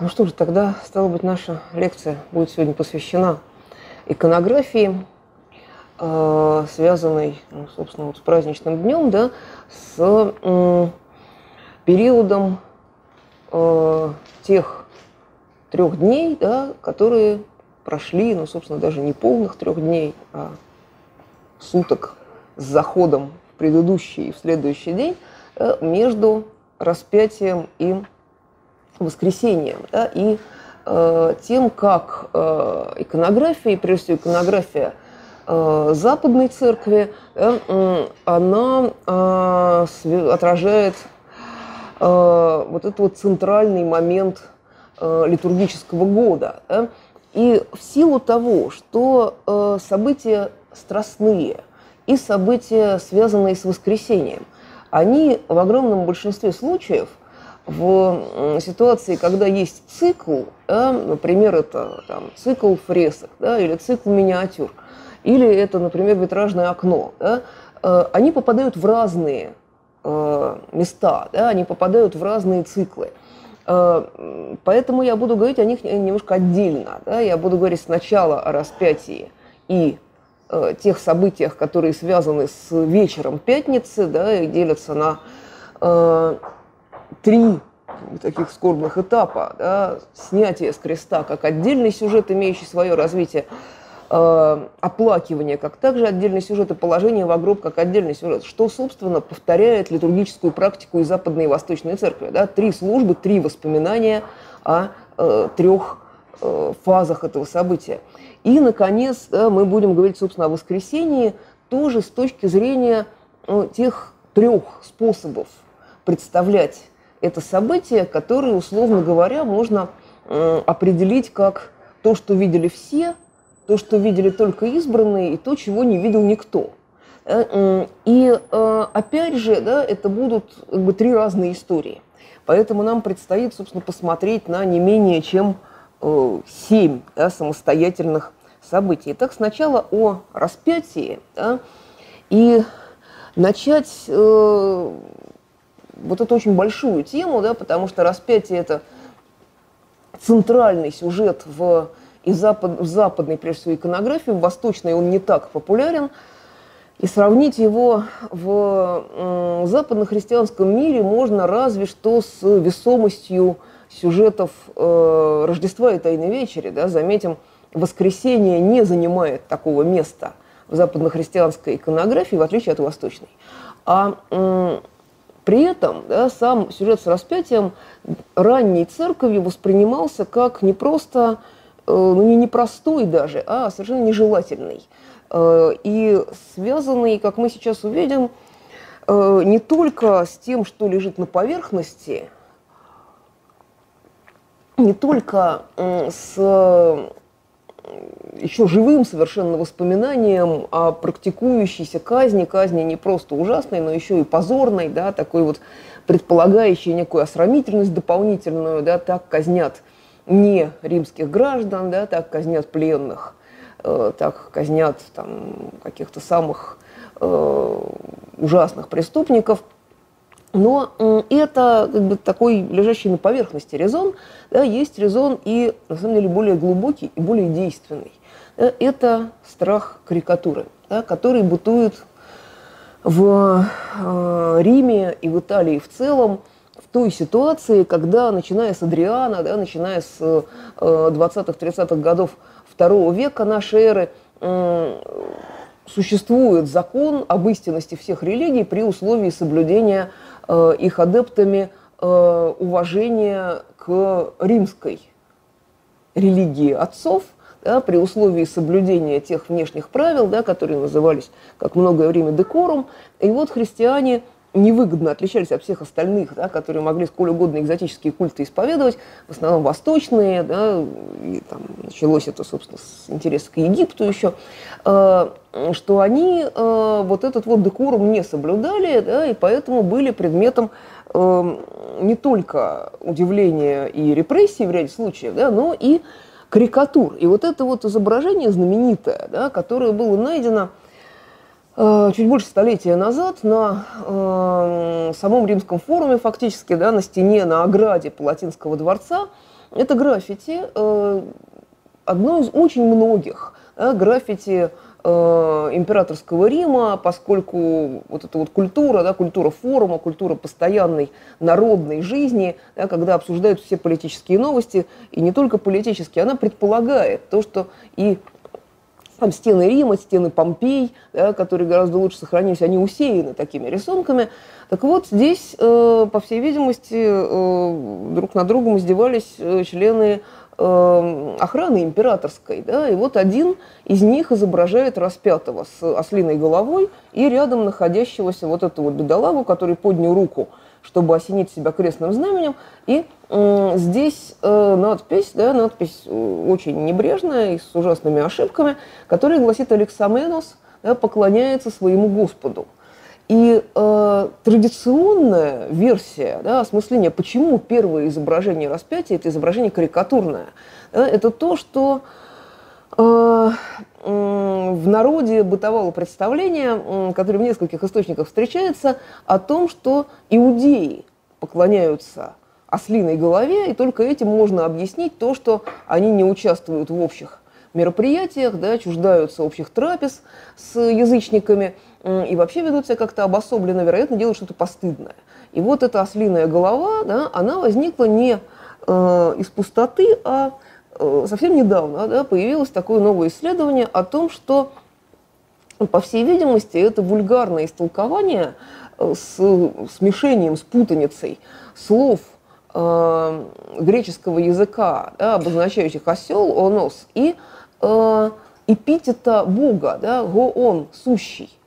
Ну что же, тогда, стало быть, наша лекция будет сегодня посвящена иконографии, а, связанной, ну, собственно, вот с праздничным днем, да, с периодом а, тех трех дней, да, которые прошли, ну, собственно, даже не полных трех дней, а суток с заходом в предыдущий и в следующий день э, между распятием и воскресением, да, и э, тем, как э, иконография, и прежде всего иконография э, западной церкви, э, она э, отражает э, вот этот вот центральный момент э, литургического года. Да, и в силу того, что э, события страстные и события, связанные с воскресением, они в огромном большинстве случаев – в ситуации, когда есть цикл, да, например, это там, цикл фресок да, или цикл миниатюр, или это, например, витражное окно, да, э, они попадают в разные э, места, да, они попадают в разные циклы. Э, поэтому я буду говорить о них немножко отдельно. Да, я буду говорить сначала о распятии и тех событиях, которые связаны с вечером пятницы, да, и делятся на три таких скорбных этапа. Да, снятие с креста как отдельный сюжет, имеющий свое развитие, э, оплакивание как также отдельный сюжет и положение в гроб как отдельный сюжет, что, собственно, повторяет литургическую практику и Западной и Восточной Церкви. Да, три службы, три воспоминания о э, трех э, фазах этого события. И, наконец, да, мы будем говорить, собственно, о воскресении тоже с точки зрения ну, тех трех способов представлять это событие, которое, условно говоря, можно определить как то, что видели все, то, что видели только избранные, и то, чего не видел никто. Э, и э, опять же, да, это будут как бы, три разные истории. Поэтому нам предстоит, собственно, посмотреть на не менее чем э, семь да, самостоятельных событий. Итак, сначала о распятии. Да, и начать вот эту очень большую тему, да, потому что распятие – это центральный сюжет в, и запад, в западной, прежде всего, иконографии, в восточной он не так популярен. И сравнить его в западно-христианском мире можно разве что с весомостью сюжетов э, Рождества и Тайной Вечери. Да? Заметим, воскресение не занимает такого места в западно-христианской иконографии, в отличие от восточной. А э, при этом да, сам сюжет с распятием ранней церковью воспринимался как не просто, э, ну не непростой даже, а совершенно нежелательный. Э, и связанный, как мы сейчас увидим, э, не только с тем, что лежит на поверхности, не только с еще живым совершенно воспоминанием о практикующейся казни, казни не просто ужасной, но еще и позорной, да, такой вот предполагающей некую осрамительность дополнительную, да, так казнят не римских граждан, да, так казнят пленных, э, так казнят там каких-то самых э, ужасных преступников – но это как бы такой лежащий на поверхности резон. Да, есть резон и, на самом деле, более глубокий и более действенный. Да, это страх карикатуры, да, который бытует в э, Риме и в Италии в целом в той ситуации, когда, начиная с Адриана, да, начиная с э, 20-30-х годов II века нашей эры, э, существует закон об истинности всех религий при условии соблюдения Э, их адептами э, уважения к римской религии отцов, да, при условии соблюдения тех внешних правил, да, которые назывались, как многое время, декорум. И вот христиане невыгодно отличались от всех остальных, да, которые могли сколь угодно экзотические культы исповедовать, в основном восточные, да, и там началось это, собственно, с интереса к Египту еще, э, что они э, вот этот вот декорум не соблюдали, да, и поэтому были предметом э, не только удивления и репрессий в ряде случаев, да, но и карикатур. И вот это вот изображение знаменитое, да, которое было найдено чуть больше столетия назад на э, самом римском форуме фактически, да, на стене, на ограде Палатинского дворца. Это граффити, э, одно из очень многих да, граффити э, императорского Рима, поскольку вот эта вот культура, да, культура форума, культура постоянной народной жизни, да, когда обсуждают все политические новости, и не только политические, она предполагает то, что и там стены Рима, стены Помпей, да, которые гораздо лучше сохранились, они усеяны такими рисунками. Так вот, здесь, э, по всей видимости, э, друг на другом издевались э, члены э, охраны императорской. Да, и вот один из них изображает распятого с ослиной головой и рядом находящегося вот этого бедолагу, который поднял руку – чтобы осенить себя крестным знаменем. И э, здесь э, надпись, да, надпись э, очень небрежная и с ужасными ошибками, которая гласит «Алексаменос да, поклоняется своему Господу». И э, традиционная версия да, осмысления, почему первое изображение распятия – это изображение карикатурное, да, это то, что в народе бытовало представление, которое в нескольких источниках встречается, о том, что иудеи поклоняются ослиной голове, и только этим можно объяснить то, что они не участвуют в общих мероприятиях, да, чуждаются общих трапез с язычниками и вообще ведут себя как-то обособленно, вероятно, делают что-то постыдное. И вот эта ослиная голова, да, она возникла не э, из пустоты, а Э, совсем недавно да, появилось такое новое исследование о том, что, по всей видимости, это вульгарное истолкование э, с смешением, с путаницей слов э, греческого языка, да, обозначающих осел, онос, и э, эпитета Бога, да, гоон, сущий.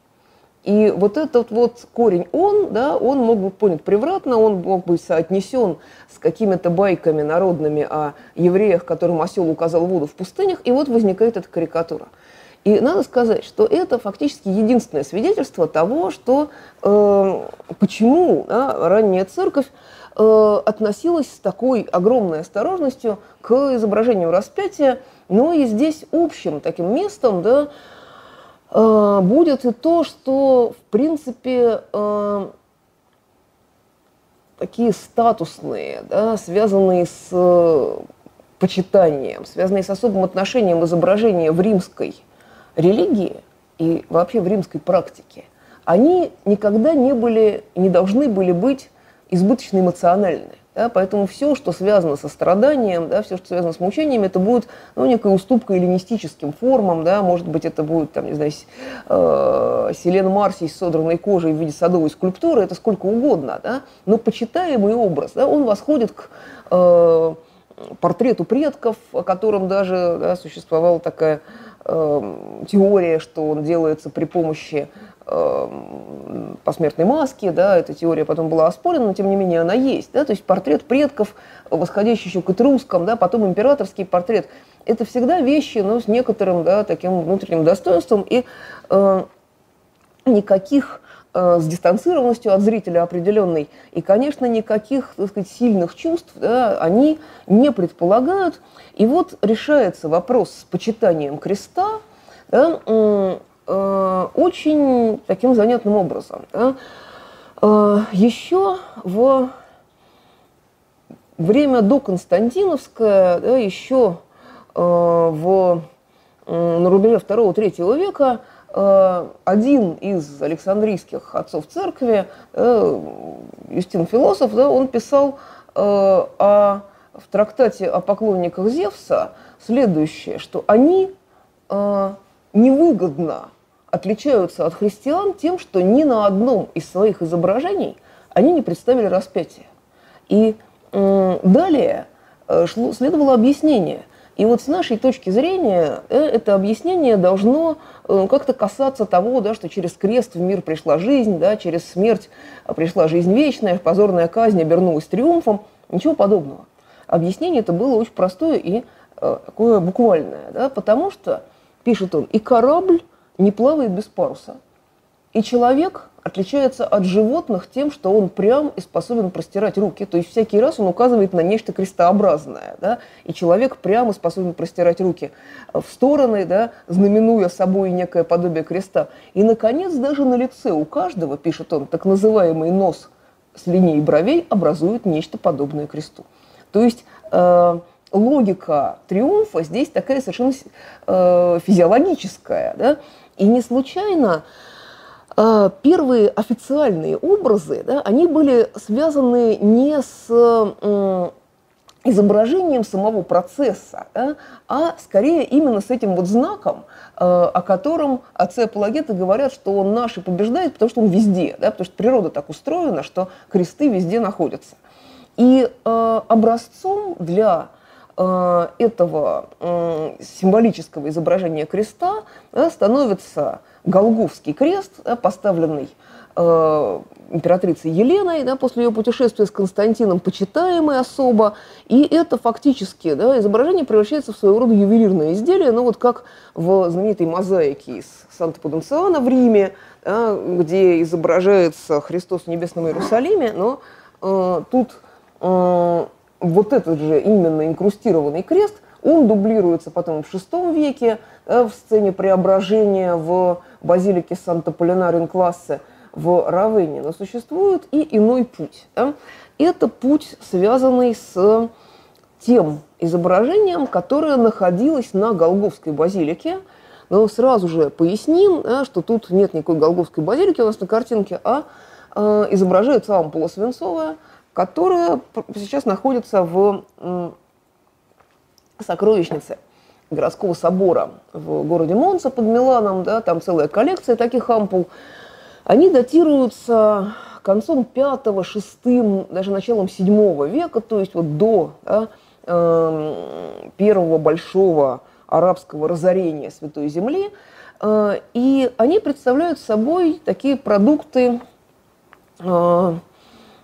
И вот этот вот корень «он», да, он мог быть понят превратно, он мог быть соотнесен с какими-то байками народными о евреях, которым осел указал воду в пустынях, и вот возникает эта карикатура. И надо сказать, что это фактически единственное свидетельство того, что э, почему да, ранняя церковь э, относилась с такой огромной осторожностью к изображению распятия, но и здесь общим таким местом, да, будет и то, что, в принципе, э, такие статусные, да, связанные с э, почитанием, связанные с особым отношением изображения в римской религии и вообще в римской практике, они никогда не были, не должны были быть избыточно эмоциональны. Да, поэтому все, что связано со страданием, да, все, что связано с мучениями, это будет ну, некая уступка эллинистическим формам, да, может быть, это будет, там, не знаю, э, Селен Марсий с содранной кожей в виде садовой скульптуры, это сколько угодно, да, но почитаемый образ, да, он восходит к э, портрету предков, о котором даже да, существовала такая э, теория, что он делается при помощи Эм, посмертной маски, да, эта теория потом была оспорена, но тем не менее она есть, да, то есть портрет предков, восходящий еще к этрускам, да, потом императорский портрет, это всегда вещи, но с некоторым, да, таким внутренним достоинством и э, никаких э, с дистанцированностью от зрителя определенной и, конечно, никаких, так сказать, сильных чувств, да, они не предполагают. И вот решается вопрос с почитанием креста, да, Э, очень таким занятным образом. Да? Э, еще в время до Константиновское, да, еще э, в, на рубеже 2-3 века один из александрийских отцов церкви, Юстин Философ, да, он писал о, в трактате о поклонниках Зевса следующее, что они невыгодно отличаются от христиан тем, что ни на одном из своих изображений они не представили распятие. И далее э, шло, следовало объяснение. И вот с нашей точки зрения э, это объяснение должно э, как-то касаться того, да, что через крест в мир пришла жизнь, да, через смерть пришла жизнь вечная, позорная казнь обернулась триумфом. Ничего подобного. Объяснение это было очень простое и такое буквальное, да, потому что, пишет он, и корабль не плавает без паруса, и человек отличается от животных тем, что он прям и способен простирать руки. То есть всякий раз он указывает на нечто крестообразное. Да? И человек прямо способен простирать руки в стороны, да, знаменуя собой некое подобие креста. И, наконец, даже на лице у каждого, пишет он, так называемый нос с линией бровей образует нечто подобное кресту. То есть э, логика триумфа здесь такая совершенно э, физиологическая. Да? И не случайно а, первые официальные образы, да, они были связаны не с изображением самого процесса, да, а скорее именно с этим вот знаком, э, о котором отцы апологеты говорят, что он наш и побеждает, потому что он везде, да, потому что природа так устроена, что кресты везде находятся. И э, образцом для э, этого э, символического изображения креста да, становится Голговский крест, да, поставленный э, императрицей Еленой да, после ее путешествия с Константином, почитаемый особо. И это фактически да, изображение превращается в своего рода ювелирное изделие, ну вот как в знаменитой мозаике из Санта-Пуденциана в Риме, да, где изображается Христос в небесном Иерусалиме, но э, тут э, вот этот же именно инкрустированный крест, он дублируется потом в VI веке да, в сцене преображения в базилики Санта-Полинарин класса в Равене, но существует и иной путь. Да? Это путь, связанный с тем изображением, которое находилось на Голговской базилике. Но сразу же поясним, да, что тут нет никакой Голговской базилики у нас на картинке, а э, изображается ампула свинцовая, которая сейчас находится в сокровищнице городского собора в городе Монца под Миланом, да, там целая коллекция таких ампул. Они датируются концом пятого, шестым, даже началом седьмого века, то есть вот до да, э, первого большого арабского разорения Святой Земли. Э, и они представляют собой такие продукты э,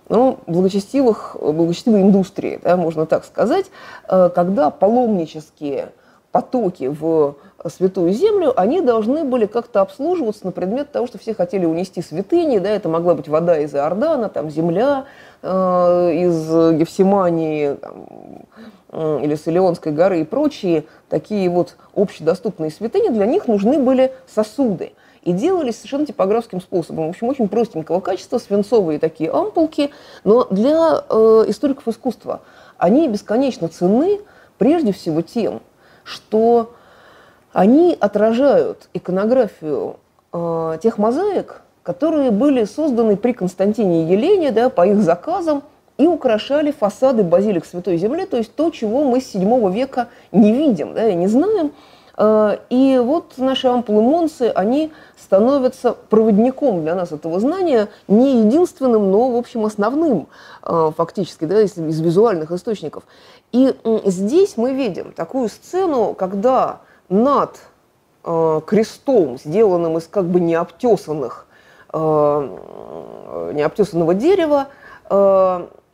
ну, благочестивых, благочестивой индустрии, да, можно так сказать, э, когда паломнические потоки в Святую Землю, они должны были как-то обслуживаться на предмет того, что все хотели унести святыни, да, это могла быть вода из Иордана, там земля э, из Евсимании там, или с горы и прочие такие вот общедоступные святыни, для них нужны были сосуды. И делались совершенно типографским способом. В общем, очень простенького качества, свинцовые такие ампулки, но для э, историков искусства они бесконечно ценны прежде всего тем, что они отражают иконографию э, тех мозаик, которые были созданы при Константине Елене да, по их заказам и украшали фасады базилик Святой Земли, то есть то, чего мы с VII века не видим да, и не знаем. Э, и вот наши ампулы Монсы, они становятся проводником для нас этого знания, не единственным, но, в общем, основным э, фактически да, из, из визуальных источников. И здесь мы видим такую сцену, когда над э, крестом, сделанным из как бы необтесанных, необтесанного дерева,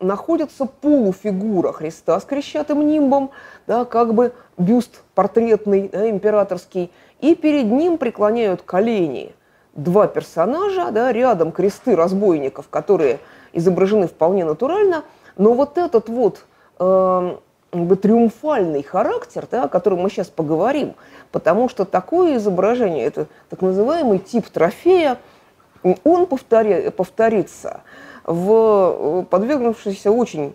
находится полуфигура Христа с крещатым нимбом, да, как бы бюст портретный, да, императорский, и перед ним преклоняют колени два персонажа, да, рядом кресты разбойников, которые изображены вполне натурально, но вот этот вот э, бы триумфальный характер, да, о котором мы сейчас поговорим, потому что такое изображение, это так называемый тип трофея, он повтори, повторится в подвергнувшейся очень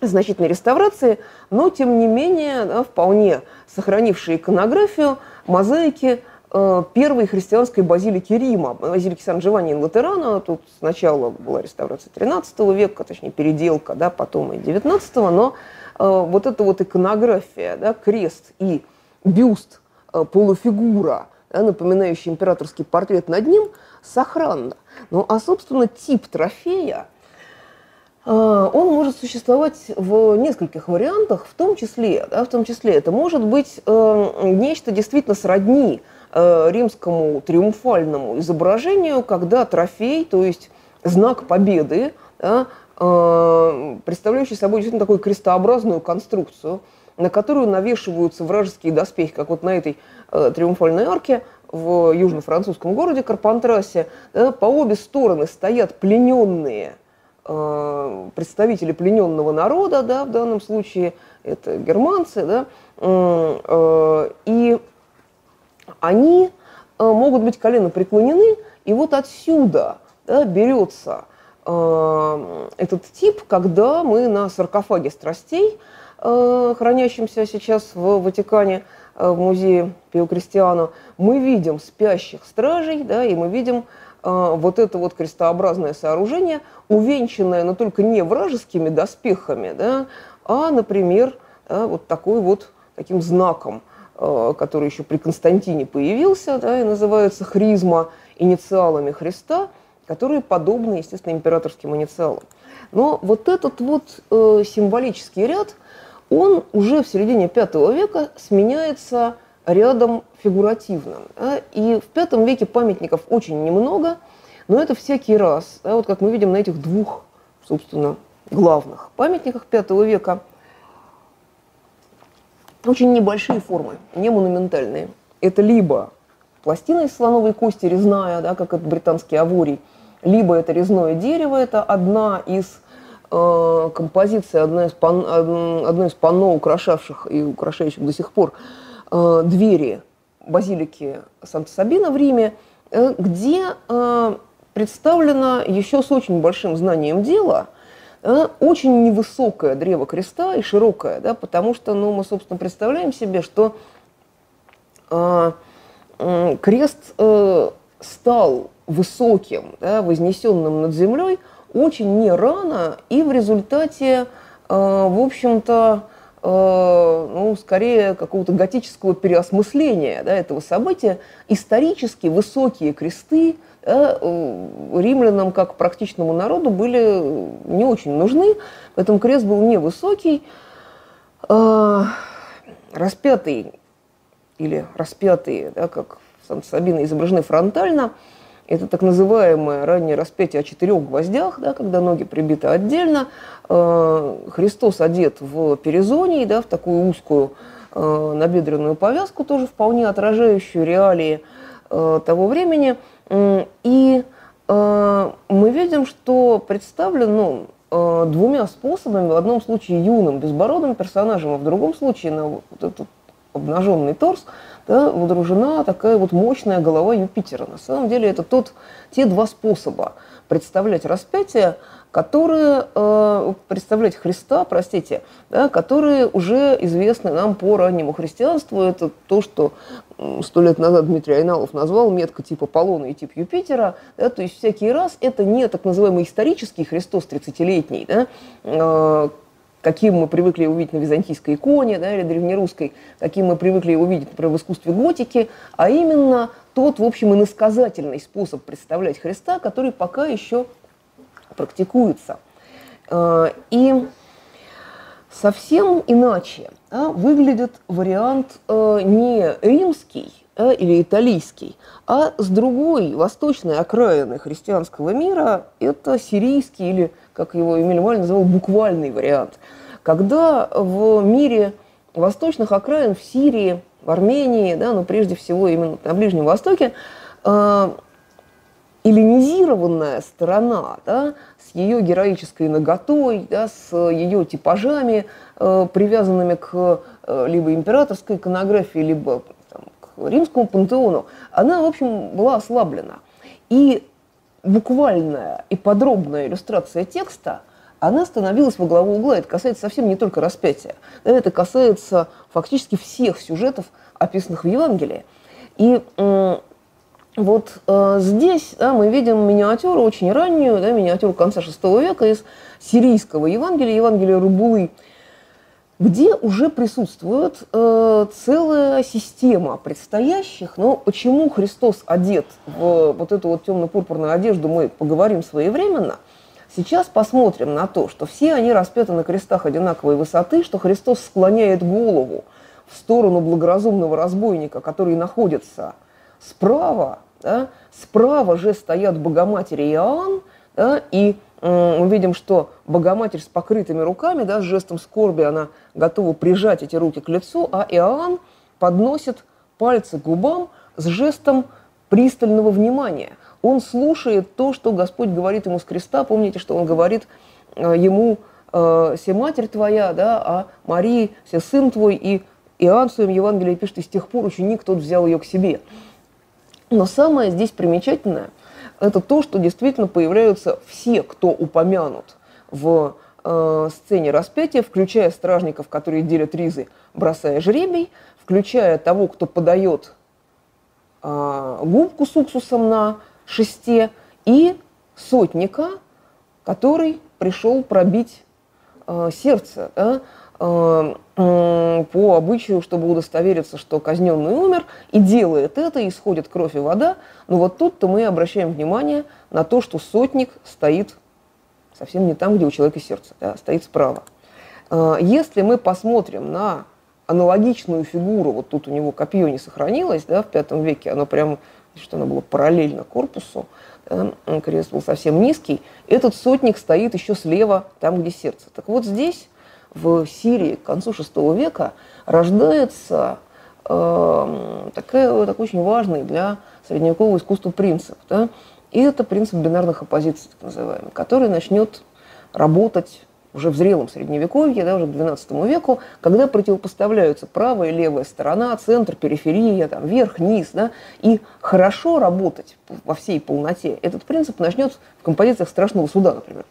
значительной реставрации, но тем не менее да, вполне сохранившие иконографию мозаики э, первой христианской базилики Рима, базилики Сан-Джованни ин Латерана. Тут сначала была реставрация 13 века, точнее переделка, да, потом и 19 но Э, вот эта вот иконография, да, крест и бюст, э, полуфигура, да, напоминающий императорский портрет над ним, сохранна. Ну, а, собственно, тип трофея, а, он может существовать в нескольких вариантах, в том числе, да, в том числе это может быть э, нечто действительно сродни э, римскому триумфальному изображению, когда трофей, то есть знак победы, да, э, представляющий собой действительно такую крестообразную конструкцию, на которую навешиваются вражеские доспехи, как вот на этой э, триумфальной арке в южно-французском городе Карпантрасе, да, по обе стороны стоят плененные – Э, представители плененного народа, да, в данном случае это германцы, да, э, и они э, могут быть колено преклонены, и вот отсюда да, берется этот тип, когда мы на саркофаге страстей, хранящемся сейчас в Ватикане, в музее Пио Кристиано, мы видим спящих стражей, да, и мы видим а, вот это вот крестообразное сооружение, увенчанное, но только не вражескими доспехами, да, а, например, да, вот такой вот таким знаком, а, который еще при Константине появился, да, и называется хризма инициалами Христа, которые подобны, естественно, императорским инициалам. Но вот этот вот э, символический ряд, он уже в середине V века сменяется рядом фигуративным. И в V веке памятников очень немного, но это всякий раз, вот как мы видим на этих двух, собственно, главных памятниках V века, очень небольшие формы, не монументальные. Это либо пластина из слоновой кости резная, да, как это британский аворий, либо это резное дерево, это одна из э, композиций, одна из, пан, одно из панно, украшавших и украшающих до сих пор э, двери базилики Санта-Сабина в Риме, э, где представлено еще с очень большим знанием дела очень невысокое древо креста и широкое, да, потому что ну, мы, собственно, представляем себе, что крест стал высоким, да, вознесенным над землей очень не рано и в результате, э, в общем-то, Э, ну, скорее какого-то готического переосмысления да, этого события. Исторически высокие кресты да, э, римлянам, как практичному народу, были не очень нужны, поэтому крест был невысокий. Распятый или распятые, да, как в Санта-Сабино изображены фронтально – это так называемое раннее распятие о четырех гвоздях, да, когда ноги прибиты отдельно. Э, Христос одет в перезонии, да, в такую узкую э, набедренную повязку, тоже вполне отражающую реалии э, того времени. И мы видим, что представлен ну, двумя способами. В одном случае юным, безбородым персонажем, а в другом случае на вот этот обнаженный торс – да, водружена такая вот мощная голова Юпитера. На самом деле это тот, те два способа представлять распятие, которые, э, представлять Христа, простите, да, которые уже известны нам по раннему христианству. Это то, что сто лет назад Дмитрий Айналов назвал метка типа Аполлона и тип Юпитера. Да, то есть всякий раз это не так называемый исторический Христос 30-летний, да, э, каким мы привыкли увидеть на византийской иконе да, или древнерусской, каким мы привыкли увидеть, например, в искусстве готики, а именно тот, в общем, иносказательный способ представлять Христа, который пока еще практикуется. А, и совсем иначе да, выглядит вариант э, не римский или италийский, а с другой восточной окраины христианского мира это сирийский или, как его Эмиль Маль называл, буквальный вариант – когда в мире восточных окраин, в Сирии, в Армении, да, но прежде всего именно на Ближнем Востоке, э, эллинизированная сторона да, с ее героической наготой, да, с ее типажами, э, привязанными к э, либо императорской иконографии, либо там, к римскому пантеону, она, в общем, была ослаблена. И буквальная и подробная иллюстрация текста – она становилась во главу угла. Это касается совсем не только распятия. Это касается фактически всех сюжетов, описанных в Евангелии. И вот э, здесь да, мы видим миниатюру очень раннюю, да, миниатюру конца VI века из сирийского Евангелия, Евангелия Рубулы, где уже присутствует э, целая система предстоящих. Но почему Христос одет в вот эту вот темно-пурпурную одежду, мы поговорим своевременно – Сейчас посмотрим на то, что все они распяты на крестах одинаковой высоты, что Христос склоняет голову в сторону благоразумного разбойника, который находится справа, да, справа же стоят Богоматерь и Иоанн, да, и мы видим, что Богоматерь с покрытыми руками, да, с жестом скорби, она готова прижать эти руки к лицу, а Иоанн подносит пальцы к губам с жестом пристального внимания. Он слушает то, что Господь говорит ему с креста. Помните, что он говорит э, ему э, «Се матерь твоя», да, а Марии «Се сын твой», и Иоанн в своем Евангелии пишет, и с тех пор ученик тот взял ее к себе. Но самое здесь примечательное – это то, что действительно появляются все, кто упомянут в э, сцене распятия, включая стражников, которые делят ризы, бросая жребий, включая того, кто подает губку с уксусом на шесте, и сотника, который пришел пробить э, сердце. Да? Э, по обычаю, чтобы удостовериться, что казненный умер, и делает это, исходит кровь и вода. Но вот тут-то мы обращаем внимание на то, что сотник стоит совсем не там, где у человека сердце, да, стоит справа. Э, если мы посмотрим на аналогичную фигуру, вот тут у него копье не сохранилось, да, в пятом веке, оно прямо, что оно было параллельно корпусу, крест был совсем низкий, этот сотник стоит еще слева, там, где сердце. Так вот здесь в Сирии к концу VI века рождается э, такой, такой очень важный для средневекового искусства принцип. Да? И это принцип бинарных оппозиций, так называемый, который начнет работать уже в зрелом средневековье, да, уже к XII веку, когда противопоставляются правая и левая сторона, центр, периферия, там, верх, низ, да, и хорошо работать во всей полноте, этот принцип начнет в композициях страшного суда, например.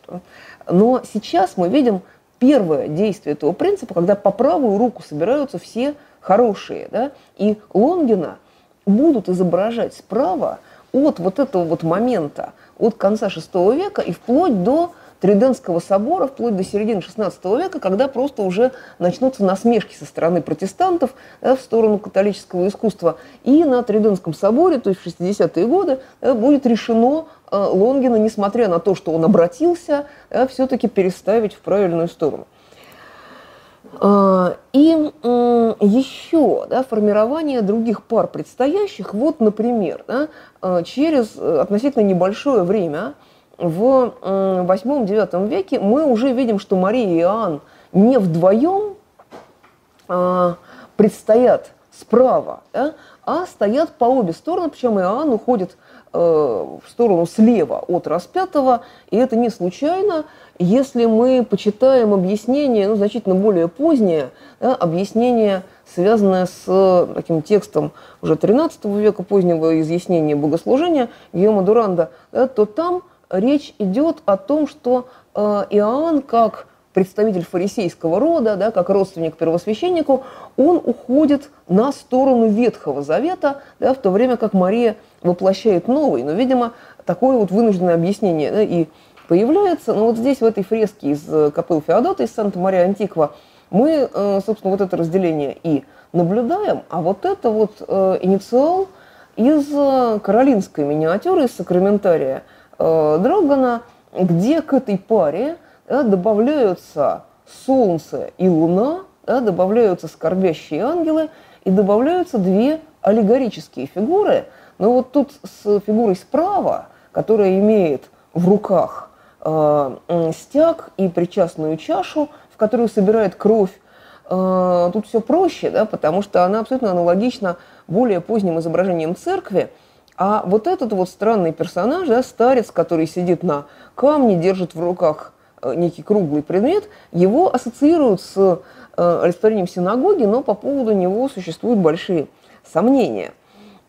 Но сейчас мы видим первое действие этого принципа, когда по правую руку собираются все хорошие, да, и Лонгина будут изображать справа от вот этого вот момента, от конца VI века и вплоть до Триденского собора, вплоть до середины XVI века, когда просто уже начнутся насмешки со стороны протестантов да, в сторону католического искусства. И на Триденском соборе, то есть в 60-е годы, да, будет решено э, Лонгина, несмотря на то, что он обратился, да, все-таки переставить в правильную сторону. И еще да, формирование других пар предстоящих, вот, например, да, э, через э, относительно небольшое время в восьмом-девятом веке мы уже видим, что Мария и Иоанн не вдвоем а, предстоят справа, да, а стоят по обе стороны, причем Иоанн уходит э, в сторону слева от распятого, и это не случайно, если мы почитаем объяснение, ну, значительно более позднее, да, объяснение, связанное с таким текстом уже 13 века, позднего изъяснения богослужения Гиома Дуранда, да, то там речь идет о том, что э, Иоанн, как представитель фарисейского рода, да, как родственник первосвященнику, он уходит на сторону Ветхого Завета, да, в то время как Мария воплощает новый. Но, видимо, такое вот вынужденное объяснение да, и появляется. Но вот здесь, в этой фреске из э, капелл Феодота, из Санта-Мария Антиква, мы, э, собственно, вот это разделение и наблюдаем, а вот это вот инициал из каролинской миниатюры, из сакраментария – Драгона, где к этой паре да, добавляются Солнце и Луна, да, добавляются скорбящие ангелы и добавляются две аллегорические фигуры. Но вот тут с фигурой справа, которая имеет в руках э, стяг и причастную чашу, в которую собирает кровь, э, тут все проще, да, потому что она абсолютно аналогична более поздним изображениям церкви – а вот этот вот странный персонаж, да, старец, который сидит на камне, держит в руках э, некий круглый предмет, его ассоциируют с э, олицетворением синагоги, но по поводу него существуют большие сомнения.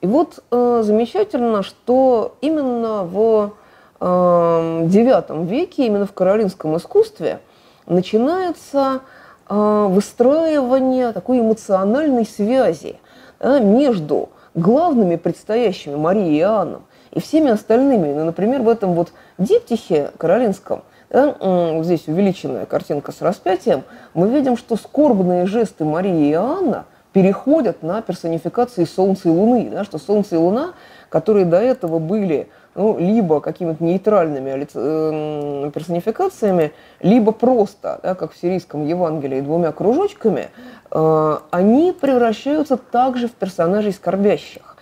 И вот э, замечательно, что именно в э, IX веке, именно в каролинском искусстве, начинается э, выстраивание такой эмоциональной связи да, между главными предстоящими Марией и Иоанном и всеми остальными. Ну, например, в этом вот диптихе каролинском, да, вот здесь увеличенная картинка с распятием, мы видим, что скорбные жесты Марии и Иоанна переходят на персонификации Солнца и Луны, да, что Солнце и Луна, которые до этого были ну, либо какими-то нейтральными э, персонификациями, либо просто, да, как в сирийском Евангелии, двумя кружочками, э, они превращаются также в персонажей скорбящих.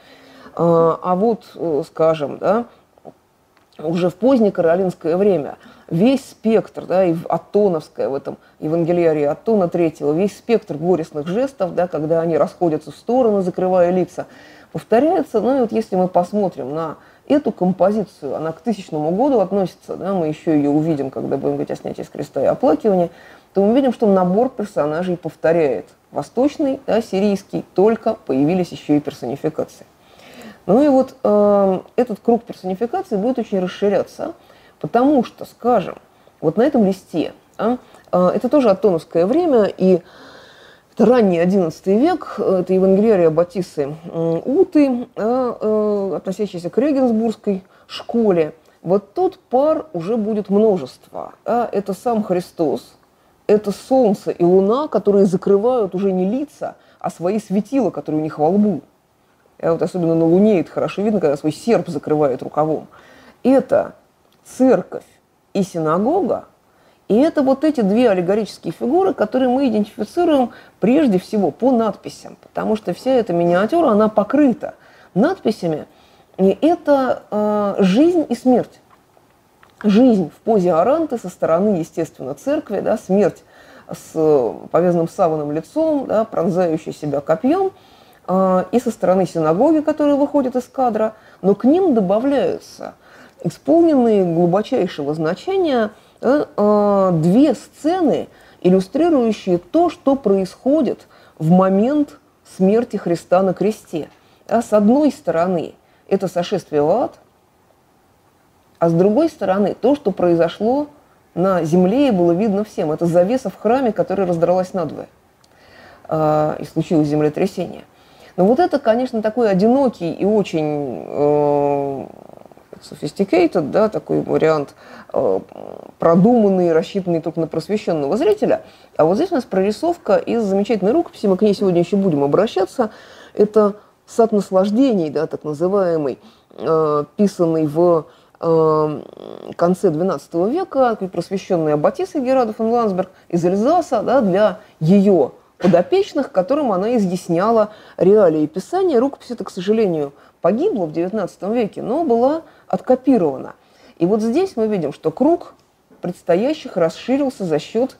Э, а вот, скажем, да, уже в позднее каролинское время весь спектр, да, и Атоновская в этом Евангелиарии Атона третьего, весь спектр горестных жестов, да, когда они расходятся в стороны, закрывая лица, повторяется. Ну и вот если мы посмотрим на эту композицию, она к тысячному году относится, да, мы еще ее увидим, когда будем говорить о снятии с креста и оплакивании, то мы видим, что набор персонажей повторяет восточный, да, сирийский, только появились еще и персонификации. Ну и вот э, этот круг персонификации будет очень расширяться, потому что, скажем, вот на этом листе, а, э, это тоже атоновское время, и это ранний XI век, это Евангелия Батисы Уты, а, э, относящаяся к Регенсбургской школе. Вот тут пар уже будет множество. А это сам Христос, это солнце и луна, которые закрывают уже не лица, а свои светила, которые у них во лбу. А вот особенно на Луне это хорошо видно, когда свой серп закрывает рукавом. Это церковь и синагога, и это вот эти две аллегорические фигуры, которые мы идентифицируем прежде всего по надписям, потому что вся эта миниатюра, она покрыта надписями, и это э, жизнь и смерть. Жизнь в позе аранты со стороны, естественно, церкви, да, смерть с повязанным саваном лицом, да, пронзающей себя копьем – а, и со стороны синагоги, которые выходят из кадра, но к ним добавляются исполненные глубочайшего значения э, две сцены, иллюстрирующие то, что происходит в момент смерти Христа на кресте. А с одной стороны, это сошествие в ад, а с другой стороны, то, что произошло на земле и было видно всем. Это завеса в храме, которая раздралась надвое. А, и случилось землетрясение. Но вот это, конечно, такой одинокий и очень э, sophisticated, да, такой вариант, э, продуманный, рассчитанный только на просвещенного зрителя. А вот здесь у нас прорисовка из замечательной рукописи, мы к ней сегодня еще будем обращаться. Это сад наслаждений, да, так называемый, э, писанный в э, конце XII века, просвещенный Аббатисой Герада фон Лансберг из Эльзаса да, для ее подопечных, которым она изъясняла реалии писания. Рукопись эта, к сожалению, погибла в XIX веке, но была откопирована. И вот здесь мы видим, что круг предстоящих расширился за счет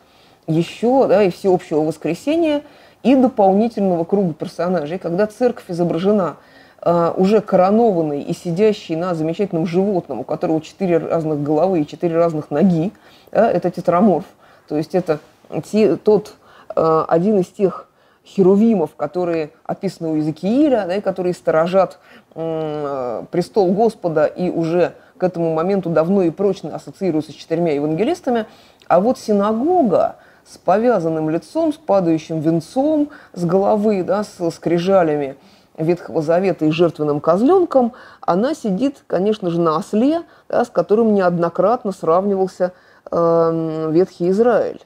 еще да, и всеобщего воскресения и дополнительного круга персонажей. Когда церковь изображена э, уже коронованной и сидящей на замечательном животном, у которого четыре разных головы и четыре разных ноги, да, это тетраморф. То есть это те, тот Э, один из тех херувимов, которые описаны у Иезекииля, да, и которые сторожат э, престол Господа и уже к этому моменту давно и прочно ассоциируются с четырьмя евангелистами. А вот синагога с повязанным лицом, с падающим венцом с головы, да, с скрижалями Ветхого Завета и жертвенным козленком, она сидит, конечно же, на осле, да, с которым неоднократно сравнивался э, Ветхий Израиль.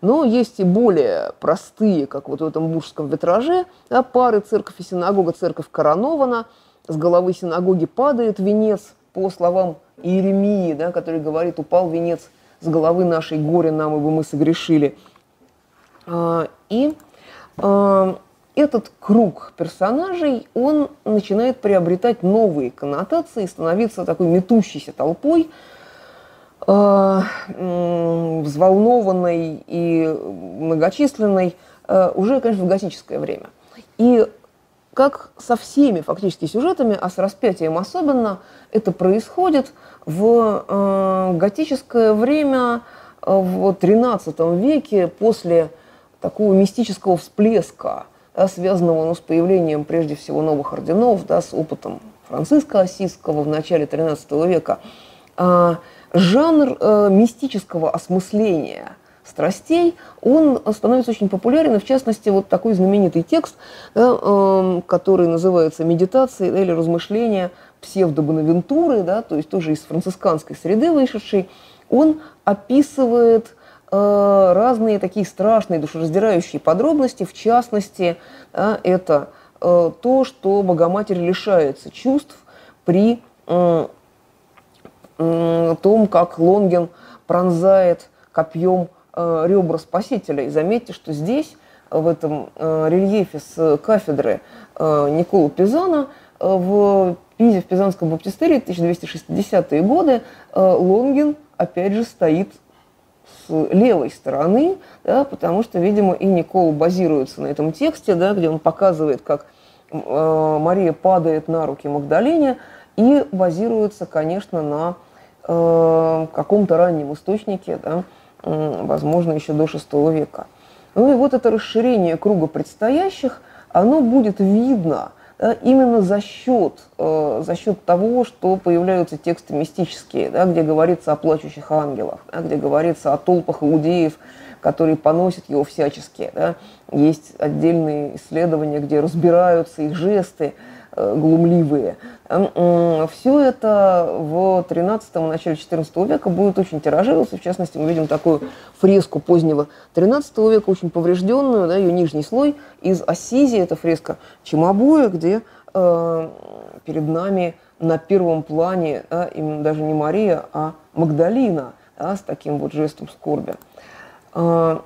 Но есть и более простые, как вот в этом буржском витраже, да, пары церковь и синагога. Церковь коронована, с головы синагоги падает венец, по словам Иеремии, да, который говорит, упал венец с головы нашей, горе нам, ибо мы согрешили. А, и а, этот круг персонажей, он начинает приобретать новые коннотации, становиться такой метущейся толпой, взволнованной и многочисленной э, уже, конечно, в готическое время. И как со всеми фактически сюжетами, а с распятием особенно, это происходит в э, готическое время в XIII веке после такого мистического всплеска, связанного ну, с появлением прежде всего новых орденов, да, с опытом Франциска Осиского в начале XIII века. Жанр э, мистического осмысления страстей, он становится очень популярен, в частности вот такой знаменитый текст, да, э, который называется «Медитации» или «Размышления псевдобонавентуры», да, то есть тоже из францисканской среды вышедший, он описывает э, разные такие страшные душераздирающие подробности, в частности, да, это э, то, что Богоматерь лишается чувств при том, как Лонгин пронзает копьем э, ребра Спасителя. И заметьте, что здесь, в этом э, рельефе с кафедры э, Никола Пизана, в Пизе, в Пизанском баптистерии 1260-е годы Лонгин, опять же, стоит с левой стороны, да, потому что, видимо, и Никол базируется на этом тексте, да, где он показывает, как Мария падает на руки Магдалине, и базируется, конечно, на э, каком-то раннем источнике, да, возможно, еще до VI века. Ну и вот это расширение круга предстоящих, оно будет видно да, именно за счет, э, за счет того, что появляются тексты мистические, да, где говорится о плачущих ангелах, да, где говорится о толпах иудеев, которые поносят его всячески. Да. Есть отдельные исследования, где разбираются их жесты, глумливые. Все это в 13-м, начале 14 века будет очень тиражироваться. В частности, мы видим такую фреску позднего 13 века, очень поврежденную, да, ее нижний слой из Ассизии, это фреска Чимабуя, где э, перед нами на первом плане да, именно даже не Мария, а Магдалина да, с таким вот жестом скорби. Э,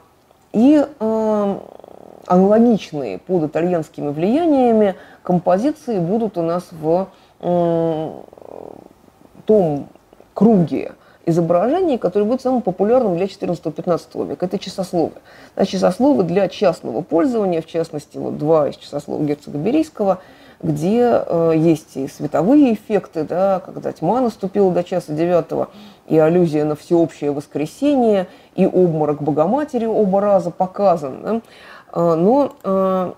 и э, аналогичные под итальянскими влияниями композиции будут у нас в том круге изображений, который будет самым популярным для 14-15 века. Это часословы. Да, часословы для частного пользования, в частности, вот два из часослов герцога Берийского, где э, есть и световые эффекты, да, когда тьма наступила до часа девятого, и аллюзия на всеобщее воскресенье, и обморок Богоматери оба раза показан. Да. А, но а,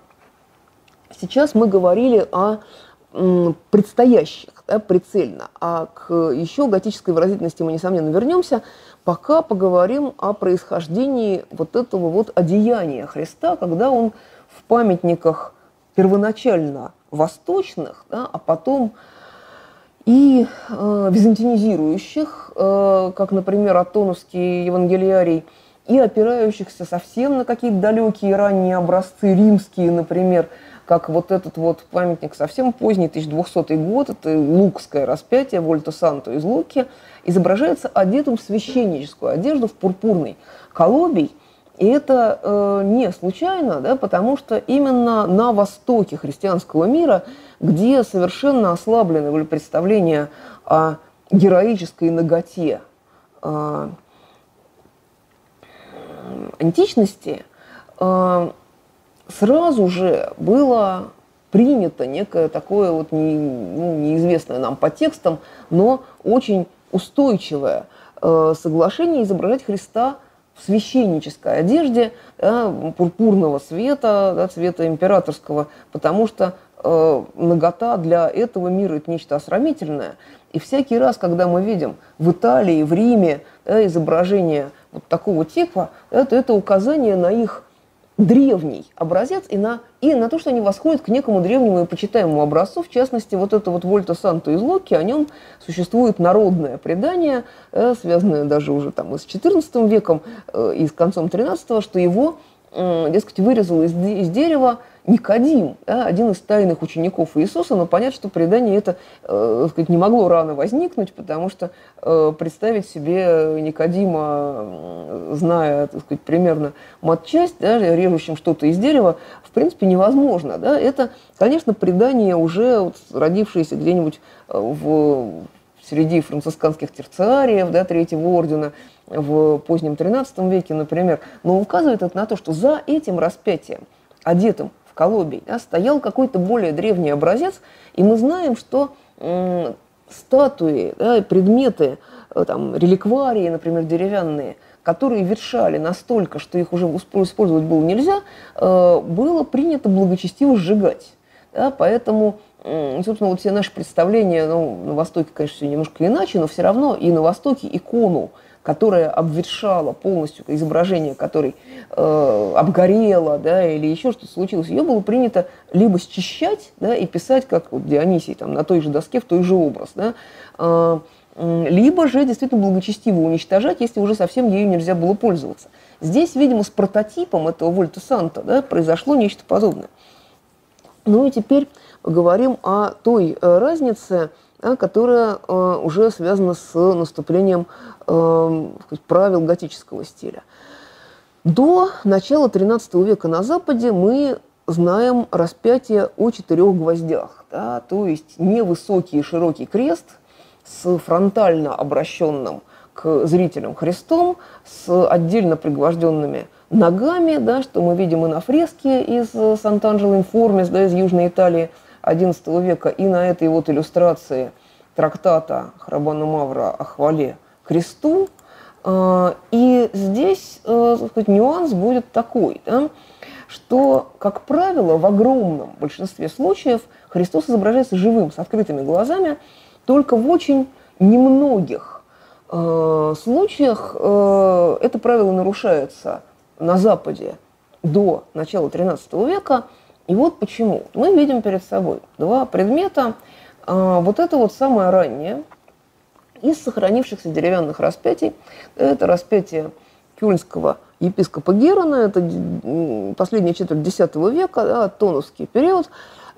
сейчас мы говорили о предстоящих, да, прицельно. А к еще готической выразительности мы, несомненно, вернемся. Пока поговорим о происхождении вот этого вот одеяния Христа, когда он в памятниках первоначально восточных, да, а потом и э, византинизирующих, э, как, например, Атоновский евангелиарий – и опирающихся совсем на какие-то далекие ранние образцы, римские, например, как вот этот вот памятник совсем поздний, 1200 год, это лукское распятие Вольто Санто из Луки, изображается одетым в священническую одежду, в пурпурный колобий, и это э, не случайно, да, потому что именно на востоке христианского мира, где совершенно ослаблены были представления о героической ноготе э, античности э, сразу же было принято некое такое вот не, ну, неизвестное нам по текстам, но очень устойчивое э, соглашение изображать Христа в священнической одежде да, пурпурного цвета, да, цвета императорского, потому что э, нагота для этого мира это нечто осрамительное. И всякий раз, когда мы видим в Италии, в Риме да, изображение вот такого типа, это, это указание на их древний образец и на, и на то, что они восходят к некому древнему и почитаемому образцу. В частности, вот это вот Вольта Санто из Локи, о нем существует народное предание, э, связанное даже уже там и с XIV веком, э, и с концом XIII, что его, дескать, вырезал из, из дерева Никодим, да, один из тайных учеников Иисуса, но понятно, что предание это э, сказать, не могло рано возникнуть, потому что э, представить себе Никодима, зная сказать, примерно матчасть, да, режущим что-то из дерева, в принципе невозможно. Да. Это, конечно, предание уже вот, родившееся где-нибудь э, в среди францисканских терциариев да, третьего ордена в позднем XIII веке, например, но указывает это на то, что за этим распятием, одетым Колобий, да, стоял какой-то более древний образец, и мы знаем, что статуи, да, предметы, э, там, реликварии, например, деревянные, которые ветшали настолько, что их уже использовать было нельзя, э, было принято благочестиво сжигать. Да, поэтому, собственно, вот все наши представления, ну, на Востоке, конечно, все немножко иначе, но все равно и на Востоке икону которая обветшала полностью, изображение которой э, обгорело, да, или еще что-то случилось, ее было принято либо счищать, да, и писать, как вот Дионисий, там, на той же доске, в той же образ, да, э, либо же действительно благочестиво уничтожать, если уже совсем ею нельзя было пользоваться. Здесь, видимо, с прототипом этого Вольта Санта да, произошло нечто подобное. Ну и теперь поговорим о той э, разнице, да, которая э, уже связана с наступлением э, правил готического стиля. До начала XIII века на Западе мы знаем распятие о четырех гвоздях, да, то есть невысокий широкий крест с фронтально обращенным к зрителям Христом, с отдельно пригвожденными ногами, да, что мы видим и на фреске из Сант'Анджело Информис, да, из Южной Италии XI века, и на этой вот иллюстрации трактата Храбана Мавра о хвале кресту. А, и здесь э, сказать, нюанс будет такой, да, что, как правило, в огромном большинстве случаев Христос изображается живым, с открытыми глазами, только в очень немногих э, случаях э, это правило нарушается на Западе до начала XIII века. И вот почему. Мы видим перед собой два предмета. Э, вот это вот самое раннее из сохранившихся деревянных распятий. Это распятие кюльнского епископа Герона, это последняя четверть X века, да, тонусский период.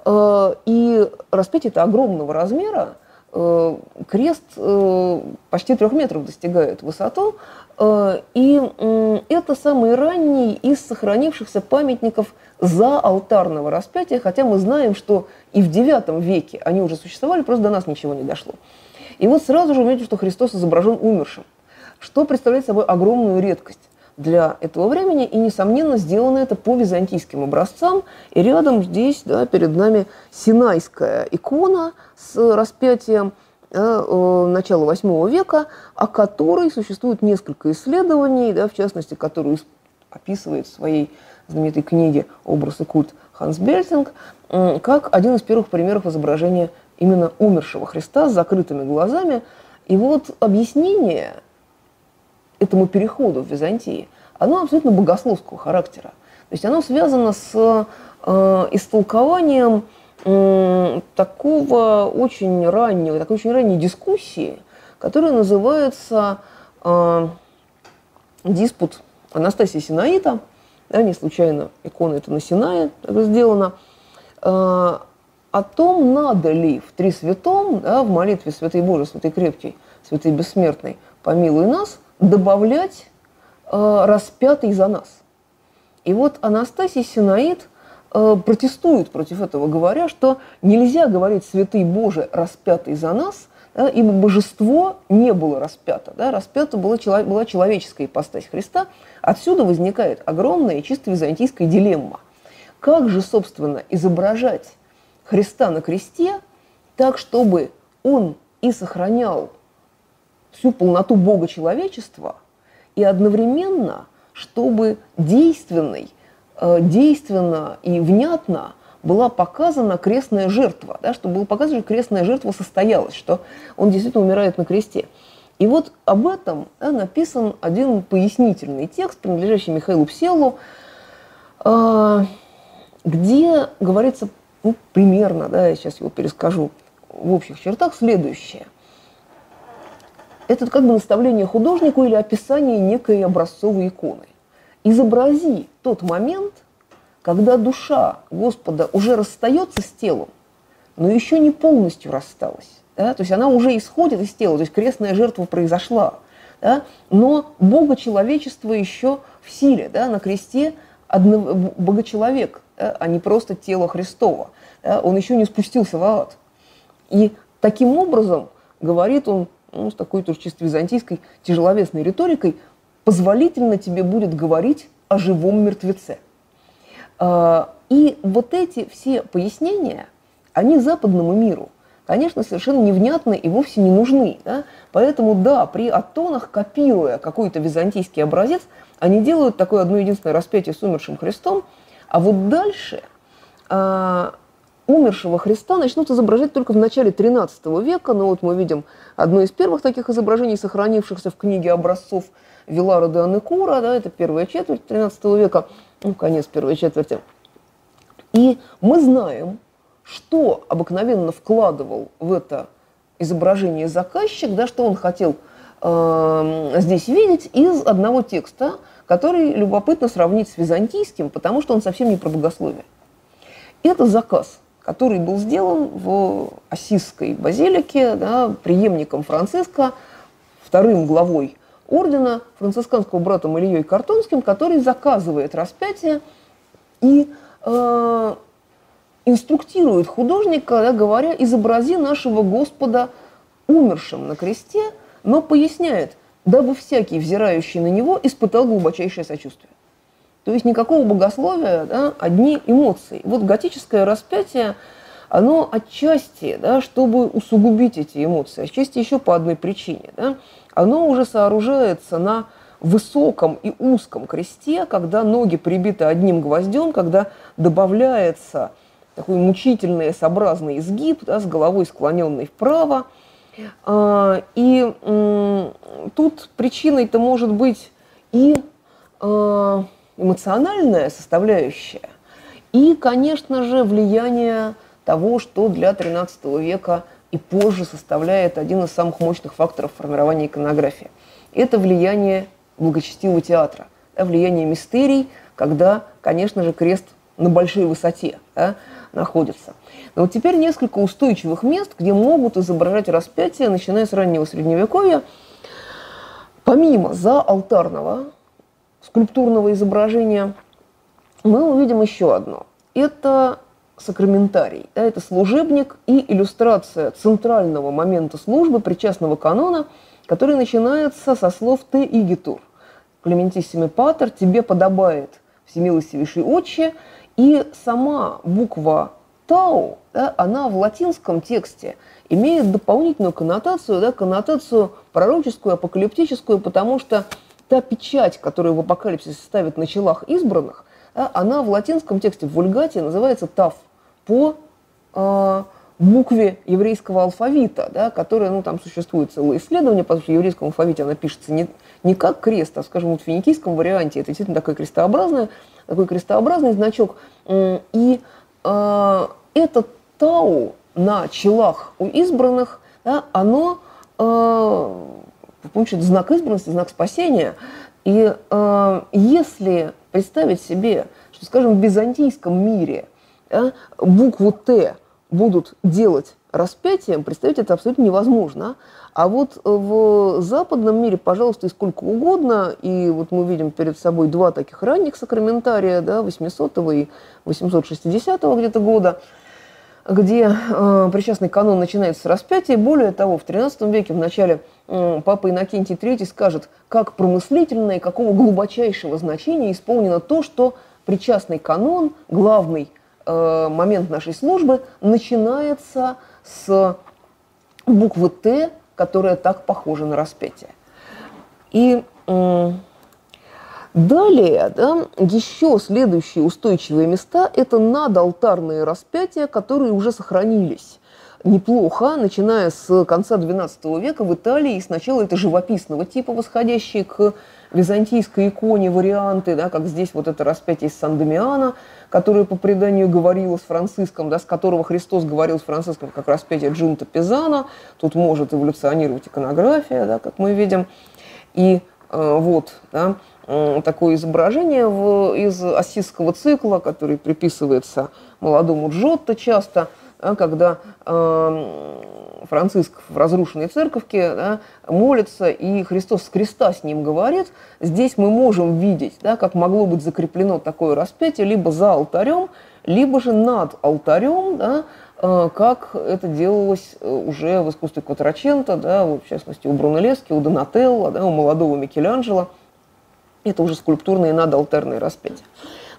Э, и распятие это огромного размера, Э, крест э, почти трех метров достигает высоту, и это самый ранний из сохранившихся памятников за алтарного распятия, хотя мы знаем, что и в IX веке они уже существовали, просто до нас ничего не дошло. И вот сразу же увидите, что Христос изображен умершим, что представляет собой огромную редкость для этого времени, и, несомненно, сделано это по византийским образцам. И рядом здесь, да, перед нами синайская икона с распятием э, начала VIII века, о которой существует несколько исследований, да, в частности, которую описывает в своей знаменитой книге «Образ и культ» Ханс Бельтинг, как один из первых примеров изображения именно умершего Христа с закрытыми глазами. И вот объяснение этому переходу в Византии, оно абсолютно богословского характера. То есть оно связано с э, истолкованием э, такого очень раннего, такой очень ранней дискуссии, которая называется э, диспут Анастасии Синаита, да, не случайно икона это на Синае сделана, э, о том, надо ли в Три Святом, да, в молитве Святой Божий, Святой Крепкий, Святой Бессмертный, помилуй нас, добавлять э, распятый за нас. И вот Анастасий Синаид э, протестует против этого, говоря, что нельзя говорить «святый Боже, распятый за нас», да, ибо божество не было распято. Да, распято была, была человеческая ипостась Христа. Отсюда возникает огромная чисто византийская дилемма. Как же, собственно, изображать Христа на кресте так, чтобы он и сохранял всю полноту Бога человечества и одновременно, чтобы действенной, э, действенно и внятно была показана крестная жертва, да, чтобы было показано, что крестная жертва состоялась, что он действительно умирает на кресте. И вот об этом да, написан один пояснительный текст, принадлежащий Михаилу Пселу, э, где говорится ну, примерно, да, я сейчас его перескажу в общих чертах, следующее это как бы наставление художнику или описание некой образцовой иконы. Изобрази тот момент, когда душа Господа уже расстается с телом, но еще не полностью рассталась. Да? То есть она уже исходит из тела, то есть крестная жертва произошла. Да? Но Бога человечество еще в силе, да? на кресте одно, Богочеловек, да? а не просто тело Христова. Да? Он еще не спустился в ад. И таким образом, говорит он, ну, с такой тоже чисто византийской тяжеловесной риторикой, позволительно тебе будет говорить о живом мертвеце. А, и вот эти все пояснения, они западному миру, конечно, совершенно невнятны и вовсе не нужны. Да? Поэтому, да, при атонах, копируя какой-то византийский образец, они делают такое одно единственное распятие с умершим Христом, а вот дальше а, умершего Христа начнут изображать только в начале XIII века, но вот мы видим одно из первых таких изображений, сохранившихся в книге образцов Вилара де Анекура, да, это первая четверть XIII века, ну, конец первой четверти. И мы знаем, что обыкновенно вкладывал в это изображение заказчик, да, что он хотел э, здесь видеть из одного текста, который любопытно сравнить с византийским, потому что он совсем не про богословие. Это заказ – который был сделан в Осисской базилике да, преемником Франциска, вторым главой ордена, францисканского братом Ильей Картонским, который заказывает распятие и э, инструктирует художника, да, говоря, изобрази нашего Господа умершим на кресте, но поясняет, дабы всякий, взирающий на него, испытал глубочайшее сочувствие. То есть никакого богословия, да, одни эмоции. Вот готическое распятие, оно отчасти, да, чтобы усугубить эти эмоции, отчасти еще по одной причине. Да, оно уже сооружается на высоком и узком кресте, когда ноги прибиты одним гвоздем, когда добавляется такой мучительный S-образный изгиб да, с головой склоненной вправо. А, и тут причиной-то может быть и а, эмоциональная составляющая, и, конечно же, влияние того, что для XIII века и позже составляет один из самых мощных факторов формирования иконографии. Это влияние благочестивого театра, да, влияние мистерий, когда, конечно же, крест на большой высоте да, находится. Но вот теперь несколько устойчивых мест, где могут изображать распятие, начиная с раннего Средневековья, помимо заалтарного скульптурного изображения, мы увидим еще одно. Это сакраментарий, да, это служебник и иллюстрация центрального момента службы причастного канона, который начинается со слов «Те игитур». «Клементиссими патер, тебе подобает всемилостивейший отче», и сама буква «тау», да, она в латинском тексте имеет дополнительную коннотацию, да, коннотацию пророческую, апокалиптическую, потому что та печать, которую в апокалипсисе ставят на челах избранных, она в латинском тексте, в вульгате называется «тав» по э, букве еврейского алфавита, да, которая, ну, там существует целое исследование, потому что в еврейском алфавите она пишется не, не как крест, а, скажем, вот в финикийском варианте это действительно такой крестообразный, такой крестообразный значок. И э, этот тау на челах у избранных, да, оно э, получит знак избранности, знак спасения. И э, если представить себе, что, скажем, в византийском мире да, букву Т будут делать распятием, представить это абсолютно невозможно. А вот в западном мире, пожалуйста, и сколько угодно, и вот мы видим перед собой два таких ранних сакраментария, да, 800 и 860 где-то года, где э, причастный канон начинается с распятия. Более того, в XIII веке, в начале Папа Иннокентий III скажет, как промыслительно и какого глубочайшего значения исполнено то, что причастный канон, главный э, момент нашей службы, начинается с буквы «Т», которая так похожа на распятие. И э, далее, да, еще следующие устойчивые места – это надалтарные распятия, которые уже сохранились неплохо, начиная с конца XII века в Италии. Сначала это живописного типа, восходящие к византийской иконе варианты, да, как здесь вот это распятие из Сан-Дамиана, которое по преданию говорило с Франциском, да, с которого Христос говорил с Франциском, как распятие Джунта Пизана. Тут может эволюционировать иконография, да, как мы видим. И э, вот, да, такое изображение в, из ассизского цикла, который приписывается молодому Джотто часто – когда э, Франциск в разрушенной церковке да, молится, и Христос с креста с ним говорит, здесь мы можем видеть, да, как могло быть закреплено такое распятие либо за алтарем, либо же над алтарем, да, э, как это делалось э, уже в искусстве Кватрачента, да, в частности у Брунеллески, у Донателло, да, у молодого Микеланджело. Это уже скульптурные надалтарные распятия.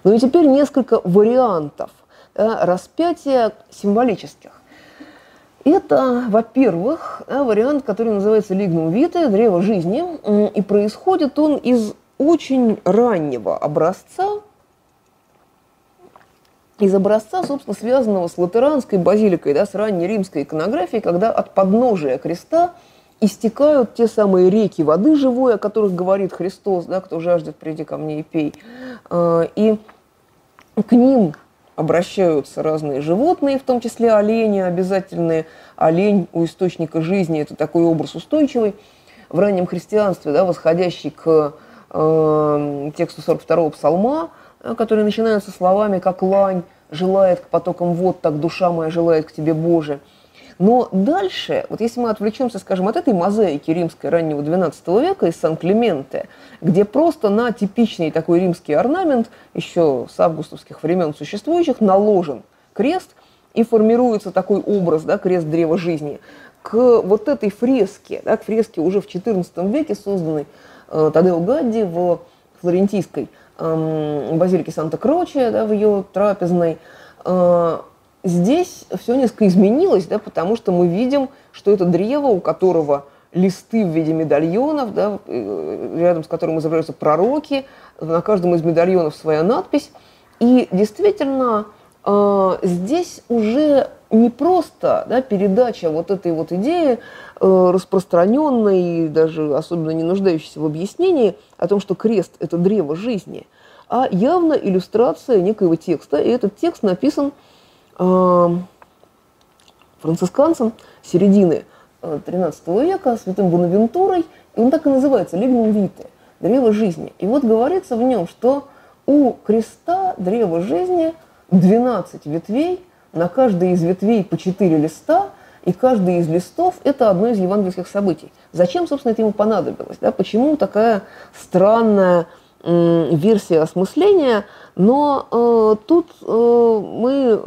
Ну и теперь несколько вариантов – распятия символических. Это, во-первых, э, вариант, который называется лигнум витэ, древо жизни, и происходит он из очень раннего образца, из образца, собственно, связанного с латеранской базиликой, да, с ранней римской иконографией, когда от подножия креста истекают те самые реки воды живой, о которых говорит Христос, да, кто жаждет, приди ко мне и пей. Э, и к ним обращаются разные животные, в том числе олени обязательные. Олень у источника жизни – это такой образ устойчивый. В раннем христианстве, да, восходящий к э, тексту 42-го псалма, который начинается словами «как лань желает к потокам вод, так душа моя желает к тебе, Боже. Но дальше, вот если мы отвлечемся, скажем, от этой мозаики римской раннего XII века из Сан-Клементе, где просто на типичный такой римский орнамент, еще с августовских времен существующих, наложен крест, и формируется такой образ, да, крест древа жизни, к вот этой фреске, да, к фреске уже в XIV веке созданной э, Тадео Гадди в флорентийской э, базилике Санта-Кроче, да, в ее трапезной, э, Здесь все несколько изменилось, да, потому что мы видим, что это древо, у которого листы в виде медальонов, да, э, рядом с которым изображаются пророки, на каждом из медальонов своя надпись. И действительно, э, здесь уже не просто да, передача вот этой вот идеи, э, распространенной и даже особенно не нуждающейся в объяснении о том, что крест – это древо жизни, а явно иллюстрация некоего текста. И этот текст написан францисканцем середины XIII э, века, святым Бонавентурой, и он так и называется «Лигнум вите» – «Древо жизни». И вот говорится в нем, что у креста древа жизни 12 ветвей, на каждой из ветвей по 4 листа, и каждый из листов – это одно из евангельских событий. Зачем, собственно, это ему понадобилось? Да? Почему такая странная версия осмысления, но э, тут э, мы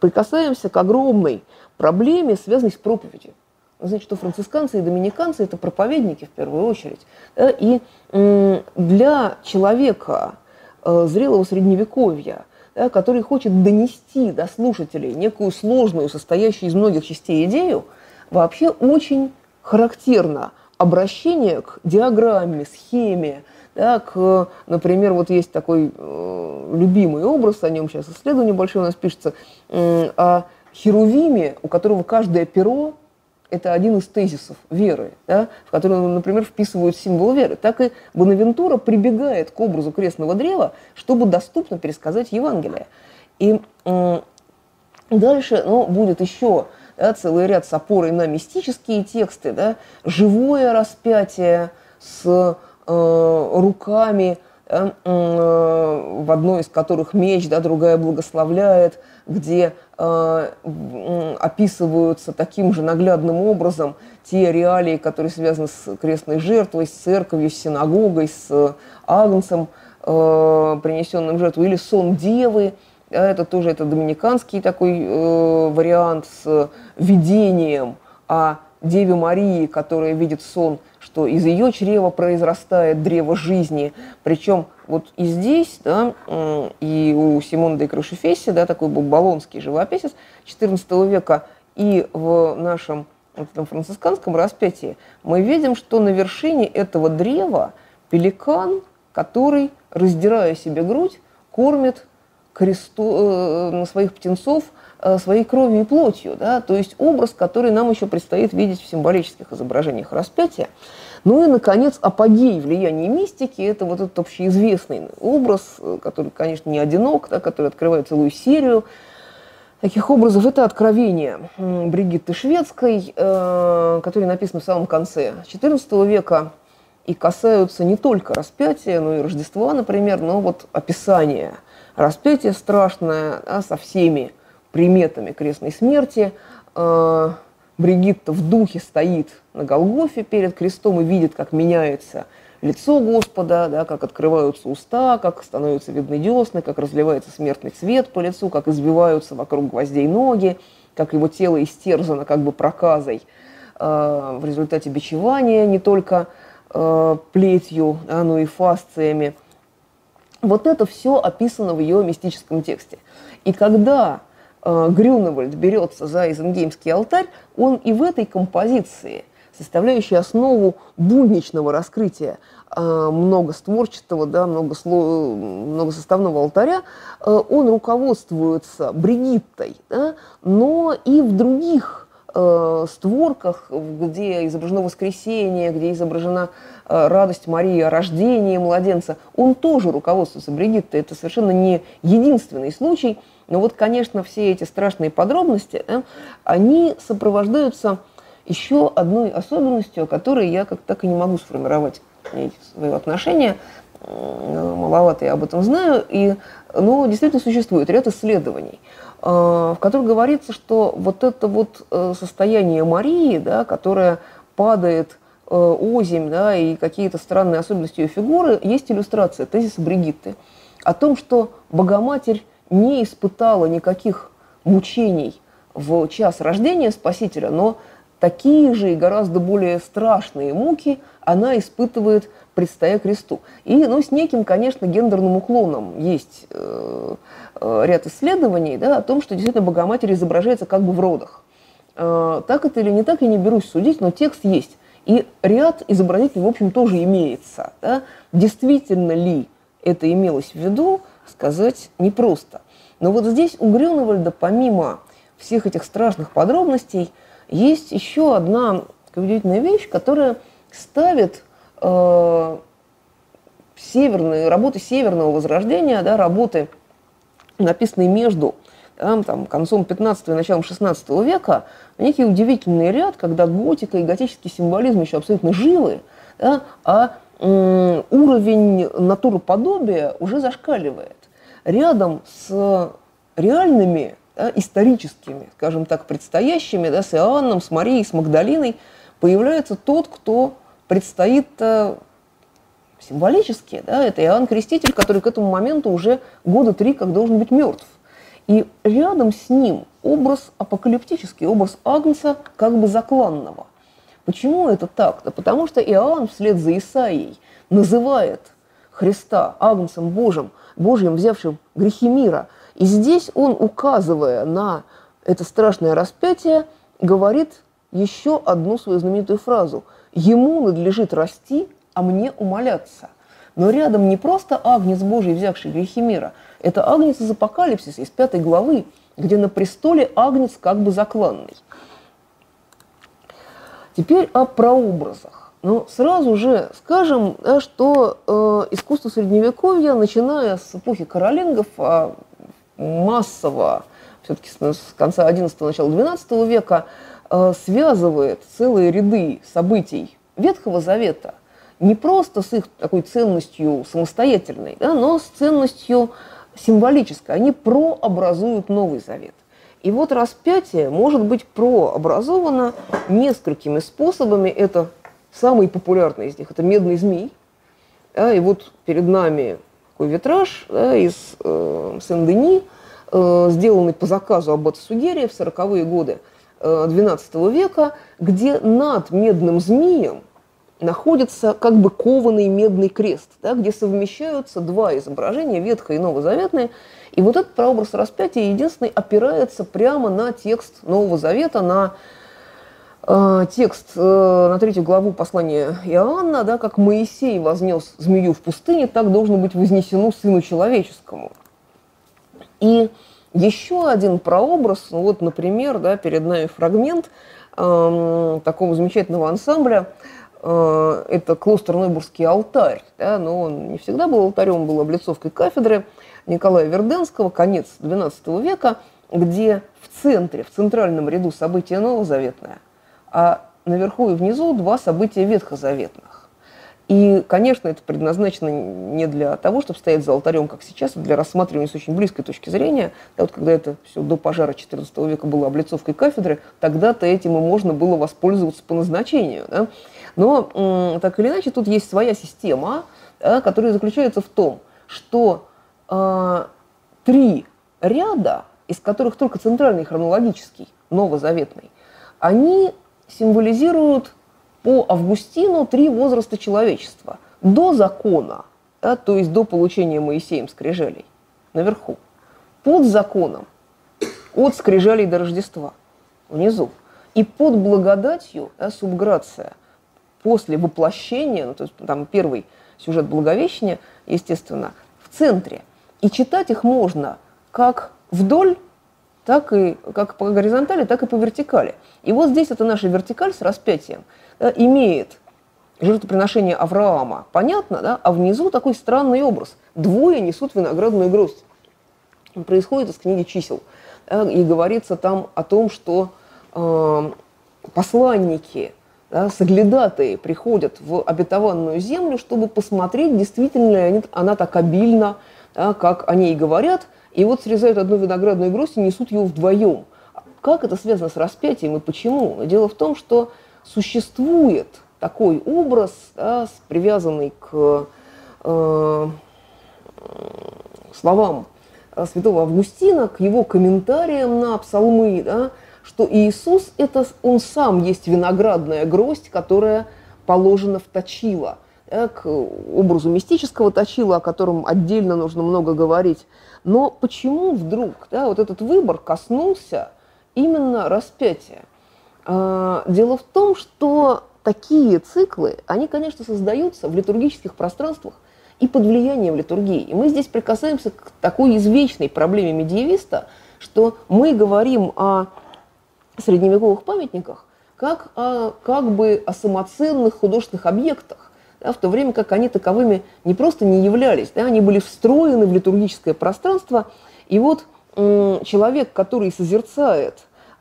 прикасаемся к огромной проблеме, связанной с проповедью. Знаете, что францисканцы и доминиканцы – это проповедники в первую очередь. И для человека э, зрелого средневековья, который хочет донести до слушателей некую сложную, состоящую из многих частей идею, вообще очень характерно обращение к диаграмме, схеме, да, к, например, вот есть такой э, любимый образ, о нем сейчас исследование большое у нас пишется, э, о Херувиме, у которого каждое перо – это один из тезисов веры, да, в который, например, вписывают символ веры. Так и Бонавентура прибегает к образу крестного древа, чтобы доступно пересказать Евангелие. И э, дальше ну, будет еще да, целый ряд с опорой на мистические тексты, да, живое распятие с руками, э, в одной из которых меч, да, другая благословляет, где э, описываются таким же наглядным образом те реалии, которые связаны с крестной жертвой, с церковью, с синагогой, с агнцем, принесенным жертвой, или сон девы, это тоже это доминиканский такой вариант с видением о Деве Марии, которая видит сон – что из ее чрева произрастает древо жизни. Причем вот и здесь, да, и у Симона де Крушефесси, да, такой был болонский живописец XIV века, и в нашем вот этом францисканском распятии мы видим, что на вершине этого древа пеликан, который, раздирая себе грудь, кормит кресту, э, своих птенцов э, своей кровью и плотью. Да? То есть образ, который нам еще предстоит видеть в символических изображениях распятия. Ну и, наконец, апогей влияния мистики – это вот этот общеизвестный образ, э, который, конечно, не одинок, да, который открывает целую серию таких образов. Это «Откровение» Бригитты Шведской, э, которые написаны в самом конце XIV века и касаются не только распятия, но и Рождества, например, но вот описание распятия страшное да, со всеми приметами крестной смерти э, – Бригитта в духе стоит на Голгофе перед крестом и видит, как меняется лицо Господа, да, как открываются уста, как становятся видны десны, как разливается смертный цвет по лицу, как избиваются вокруг гвоздей ноги, как его тело истерзано как бы проказой э, в результате бичевания, не только э, плетью, да, но и фасциями. Вот это все описано в ее мистическом тексте. И когда Грюневальд берется за Изенгеймский алтарь, он и в этой композиции, составляющей основу будничного раскрытия э, многостворчатого, да, многосло... многосоставного алтаря, э, он руководствуется Бригиттой, да, но и в других створках, где изображено воскресение, где изображена радость Марии о рождении младенца, он тоже руководствуется Бригиттой. Это совершенно не единственный случай – но вот, конечно, все эти страшные подробности, да, они сопровождаются еще одной особенностью, о которой я как так и не могу сформировать свое отношение. маловато я об этом знаю, и, но действительно существует ряд исследований, в которых говорится, что вот это вот состояние Марии, да, которое падает озимь, да, и какие-то странные особенности ее фигуры, есть иллюстрация тезиса Бригитты о том, что Богоматерь не испытала никаких мучений в час рождения Спасителя, но такие же и гораздо более страшные муки она испытывает, предстоя кресту. И ну, с неким, конечно, гендерным уклоном есть э, э, ряд исследований да, о том, что действительно Богоматерь изображается как бы в родах. Э, так это или не так, я не берусь судить, но текст есть. И ряд изобразителей, в общем, тоже имеется. Да? Действительно ли это имелось в виду, сказать непросто. Но вот здесь у Грюневальда, помимо всех этих страшных подробностей, есть еще одна удивительная вещь, которая ставит э, северные, работы северного возрождения, да, работы, написанные между да, там, концом 15 и началом 16 века, некий удивительный ряд, когда готика и готический символизм еще абсолютно живы, да, а уровень натуроподобия уже зашкаливает. Рядом с реальными, да, историческими, скажем так, предстоящими, да, с Иоанном, с Марией, с Магдалиной, появляется тот, кто предстоит э, символически. Да, это Иоанн Креститель, который к этому моменту уже года три как должен быть мертв. И рядом с ним образ апокалиптический, образ Агнца как бы закланного. Почему это так? Да потому что Иоанн вслед за Исаией называет Христа Агнцем Божьим, Божьим, взявшим грехи мира. И здесь он, указывая на это страшное распятие, говорит еще одну свою знаменитую фразу. «Ему надлежит расти, а мне умоляться». Но рядом не просто Агнец Божий, взявший грехи мира, это Агнец из Апокалипсиса, из пятой главы, где на престоле Агнец как бы закланный – Теперь о прообразах. Ну, сразу же скажем, да, что э, искусство Средневековья, начиная с эпохи каролингов, а массово, все-таки с, с конца XI – начала XII века, э, связывает целые ряды событий Ветхого Завета не просто с их такой ценностью самостоятельной, да, но с ценностью символической. Они прообразуют Новый Завет. И вот распятие может быть прообразовано несколькими способами. Это самый популярный из них – это медный змей. Да, и вот перед нами такой витраж да, из э, Сен-Дени, э, сделанный по заказу аббата Сугерия в 40-е годы э, XII века, где над медным змеем находится как бы кованый медный крест, да, где совмещаются два изображения, ветхое и новозаветное, и вот этот прообраз распятия единственный опирается прямо на текст Нового Завета, на э, текст э, на третью главу послания Иоанна, да, как Моисей вознес змею в пустыне, так должно быть вознесено Сыну Человеческому. И еще один прообраз, ну вот, например, да, перед нами фрагмент э, такого замечательного ансамбля, э, это клостер Нойбургский алтарь, да, но он не всегда был алтарем, был облицовкой кафедры, Николая Верденского, конец XII века, где в центре, в центральном ряду события новозаветное, а наверху и внизу два события ветхозаветных. И, конечно, это предназначено не для того, чтобы стоять за алтарем, как сейчас, а для рассматривания с очень близкой точки зрения. Да, вот когда это все до пожара XIV века было облицовкой кафедры, тогда-то этим и можно было воспользоваться по назначению. Да? Но, так или иначе, тут есть своя система, да, которая заключается в том, что э, три ряда, из которых только центральный хронологический, новозаветный, они символизируют по Августину три возраста человечества. До закона, да, то есть до получения Моисеем скрижалей, наверху. Под законом, от скрижалей до Рождества, внизу. И под благодатью, да, субграция, после воплощения, ну, то есть там первый сюжет Благовещения, естественно, в центре. И читать их можно как вдоль, так и как по горизонтали, так и по вертикали. И вот здесь это наша вертикаль с распятием да, имеет жертвоприношение Авраама, понятно, да? а внизу такой странный образ. Двое несут виноградную гроздь. происходит из книги чисел. Да, и говорится там о том, что э, посланники да, соглядатые приходят в обетованную землю, чтобы посмотреть, действительно ли она так обильна, да, как они и говорят, и вот срезают одну виноградную гроздь и несут ее вдвоем. Как это связано с распятием и почему? Дело в том, что существует такой образ, да, привязанный к э, словам святого Августина, к его комментариям на псалмы, да, что Иисус – это он сам есть виноградная гроздь, которая положена в точило, да, к образу мистического точила, о котором отдельно нужно много говорить. Но почему вдруг да, вот этот выбор коснулся именно распятия? А, дело в том, что такие циклы, они, конечно, создаются в литургических пространствах и под влиянием литургии. И мы здесь прикасаемся к такой извечной проблеме медиевиста, что мы говорим о средневековых памятниках как о, как бы о самоценных художественных объектах, да, в то время как они таковыми не просто не являлись, да, они были встроены в литургическое пространство. И вот человек, который созерцает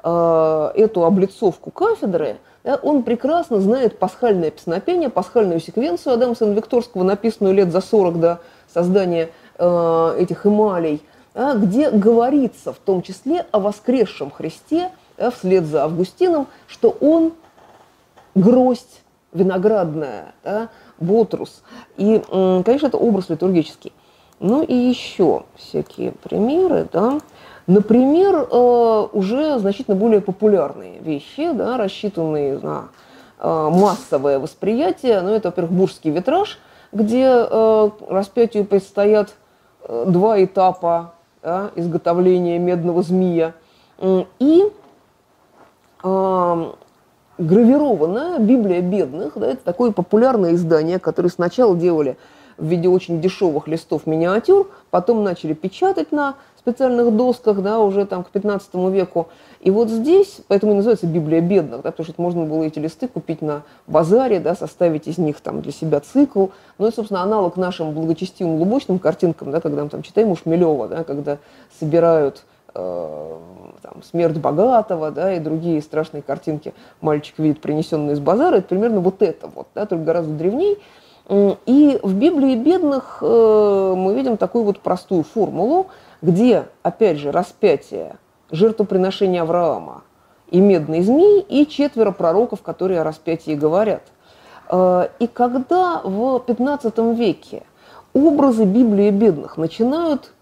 э, эту облицовку кафедры, да, он прекрасно знает пасхальное песнопение, пасхальную секвенцию Адама Сен-Викторского, написанную лет за 40 до создания э, этих эмалей, да, где говорится в том числе о воскресшем Христе, да, вслед за Августином, что он гроздь виноградная, да, ботрус. И, конечно, это образ литургический. Ну и еще всякие примеры, да. Например, э, уже значительно более популярные вещи, да, рассчитанные на э, массовое восприятие. Ну, это, во-первых, бурский витраж, где э, распятию предстоят два этапа да, изготовления медного змея. И гравированная Библия бедных. Да, это такое популярное издание, которое сначала делали в виде очень дешевых листов миниатюр, потом начали печатать на специальных досках, да, уже там к 15 веку. И вот здесь, поэтому и называется Библия бедных, да, потому что можно было эти листы купить на базаре, да, составить из них там для себя цикл. Ну и, собственно, аналог нашим благочестивым лубочным картинкам, да, когда мы там читаем у Шмелева, да, когда собирают там, смерть богатого, да, и другие страшные картинки мальчик видит, принесенные из базара, это примерно вот это вот, да, только гораздо древней. И в Библии бедных э, мы видим такую вот простую формулу, где, опять же, распятие, жертвоприношение Авраама и медный змей, и четверо пророков, которые о распятии говорят. Э, и когда в 15 веке образы Библии бедных начинают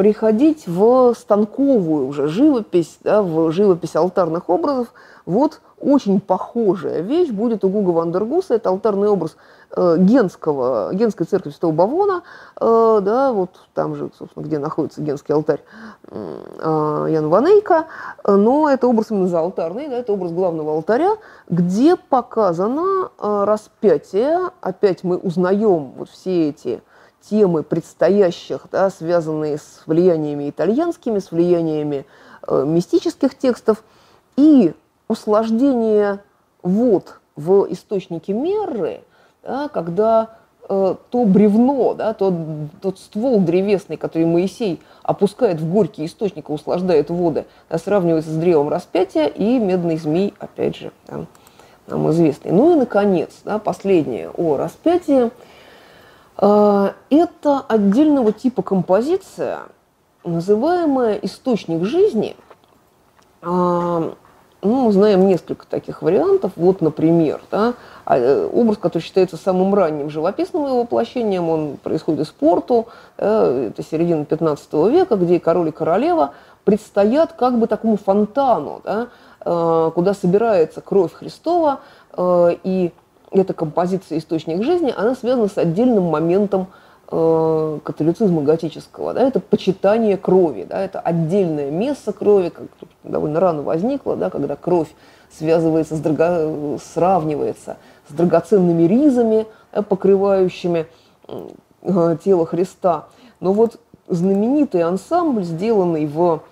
приходить в станковую уже живопись, да, в живопись алтарных образов, вот очень похожая вещь будет у Гуга Вандергуса. Это алтарный образ э, Генского, Генской церкви Святого Бавона, э, да, вот там же, собственно, где находится Генский алтарь э, Ян Ванейка, но это образ именно за алтарный, да, это образ главного алтаря, где показано э, распятие, опять мы узнаем вот все эти темы предстоящих, да, связанные с влияниями итальянскими, с влияниями э, мистических текстов, и услаждение вод в источнике меры, да, когда э, то бревно, да, тот, тот ствол древесный, который Моисей опускает в горький источник и услаждает воды, да, сравнивается с древом распятия и медный змей, опять же, да, нам известный. Ну и, наконец, да, последнее о распятии – это отдельного типа композиция, называемая источник жизни. А, ну, мы знаем несколько таких вариантов. Вот, например, да, а, э, образ, который считается самым ранним живописным его воплощением, он происходит из порту, это середина 15 века, где король и королева предстоят как бы такому фонтану, да, куда собирается кровь Христова, и эта композиция «Источник жизни», она связана с отдельным моментом э, католицизма готического. Да, это почитание крови, да, это отдельное место крови, как довольно рано возникло, да, когда кровь связывается, с драго... сравнивается с драгоценными ризами, да, покрывающими э, тело Христа. Но вот знаменитый ансамбль, сделанный в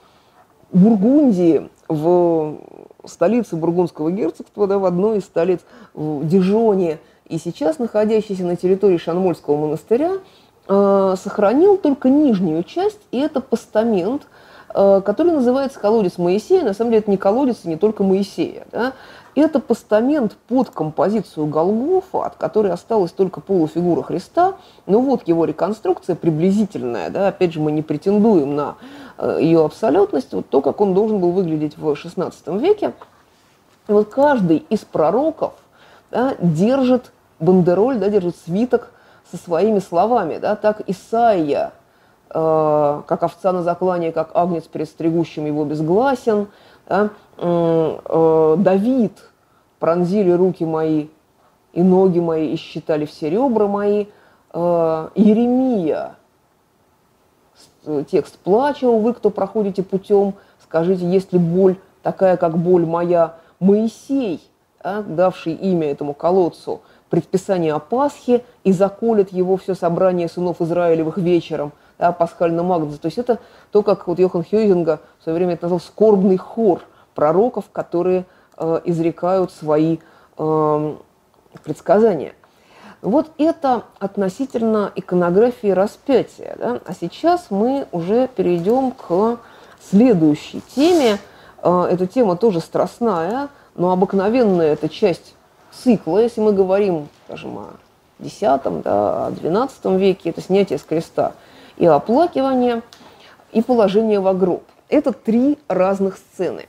Бургундии, в столице Бургундского герцогства, да, в одной из столиц, в Дижоне, и сейчас находящийся на территории Шанмольского монастыря, э, сохранил только нижнюю часть, и это постамент, э, который называется колодец Моисея. На самом деле это не колодец, не только Моисея. Да? Это постамент под композицию Голгофа, от которой осталась только полуфигура Христа. Но вот его реконструкция приблизительная. Да? Опять же, мы не претендуем на ее абсолютность. Вот то, как он должен был выглядеть в XVI веке. И вот каждый из пророков да, держит бандероль, да, держит свиток со своими словами. Да? Так Исаия, э, как овца на заклане, как агнец перед стригущим его безгласен. Да? Э, Давид – пронзили руки мои и ноги мои, и считали все ребра мои. Э, Еремия, текст «Плача, вы, кто проходите путем, скажите, есть ли боль такая, как боль моя?» Моисей, а, давший имя этому колодцу, предписание о Пасхе, и заколет его все собрание сынов Израилевых вечером, да, пасхальном агнце. То есть это то, как вот Йохан Хьюзинга в свое время это назвал скорбный хор пророков, которые Э, изрекают свои эм, предсказания. Вот это относительно иконографии распятия. Да? А сейчас мы уже перейдем к следующей теме. Э, эта тема тоже страстная, но обыкновенная это часть цикла. Если мы говорим, скажем, о X, да, о XII веке, это снятие с креста и оплакивание, и положение в гроб. Это три разных сцены.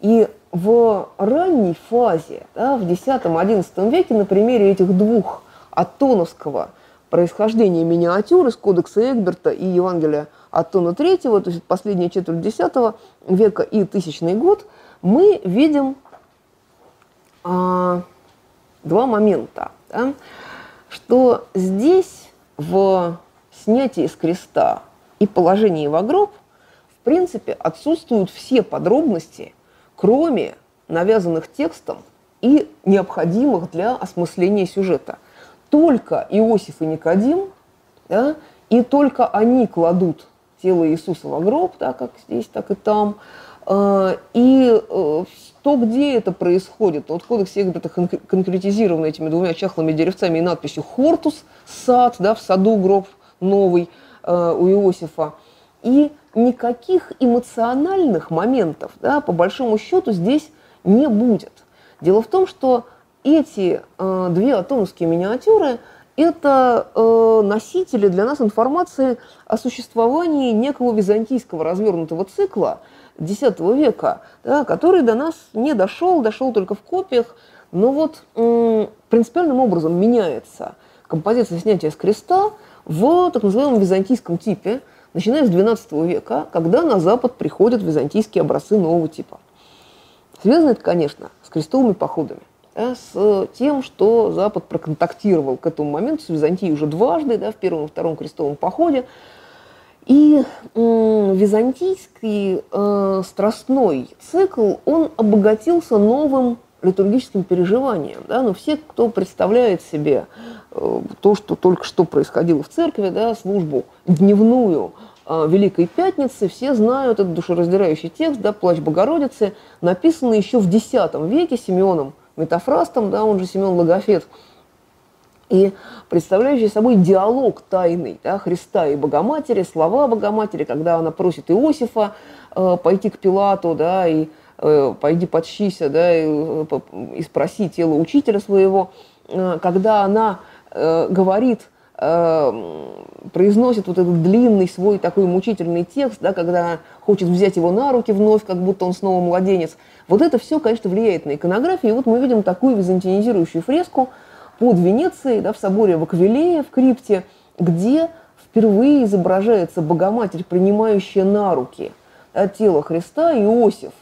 И в ранней фазе, да, в X-XI веке, на примере этих двух атоновского происхождения миниатюр из Кодекса Эгберта и Евангелия Атона III, то есть последняя четверть X века и тысячный год, мы видим а, два момента. Да, что здесь в снятии с креста и положении в гроб в принципе отсутствуют все подробности кроме навязанных текстом и необходимых для осмысления сюжета. Только Иосиф и Никодим, да, и только они кладут тело Иисуса в гроб, да, как здесь, так и там. А, и э, то, где это происходит, вот в кодексе это конкретизировано этими двумя чахлыми деревцами и надписью «Хортус», сад, да, в саду гроб новый э, у Иосифа. И никаких эмоциональных моментов, да, по большому счету, здесь не будет. Дело в том, что эти э, две атомские миниатюры – это э, носители для нас информации о существовании некого византийского развернутого цикла X века, да, который до нас не дошел, дошел только в копиях, но вот э, принципиальным образом меняется композиция снятия с креста в так называемом византийском типе – начиная с XII века, когда на Запад приходят византийские образцы нового типа. Связано это, конечно, с крестовыми походами, да, с тем, что Запад проконтактировал к этому моменту с Византией уже дважды, да, в первом и втором крестовом походе. И э, византийский э, страстной цикл, он обогатился новым литургическим переживанием. Да? Но все, кто представляет себе э, то, что только что происходило в церкви, да, службу дневную э, Великой Пятницы, все знают этот душераздирающий текст, да, «Плач Богородицы», написанный еще в X веке Симеоном Метафрастом, да, он же Симеон Логофет, и представляющий собой диалог тайный да, Христа и Богоматери, слова Богоматери, когда она просит Иосифа э, пойти к Пилату, да, и Э, пойди подщися, да, и, э, и спроси тело учителя своего, э, когда она говорит, произносит вот этот длинный свой такой мучительный текст, да, когда хочет взять его на руки вновь, как будто он снова младенец. Вот это все, конечно, влияет на иконографию. И вот мы видим такую византинизирующую фреску под Венецией, да, в соборе в Аквилее, в крипте, где впервые изображается Богоматерь, принимающая на руки да, тело Христа, Иосиф,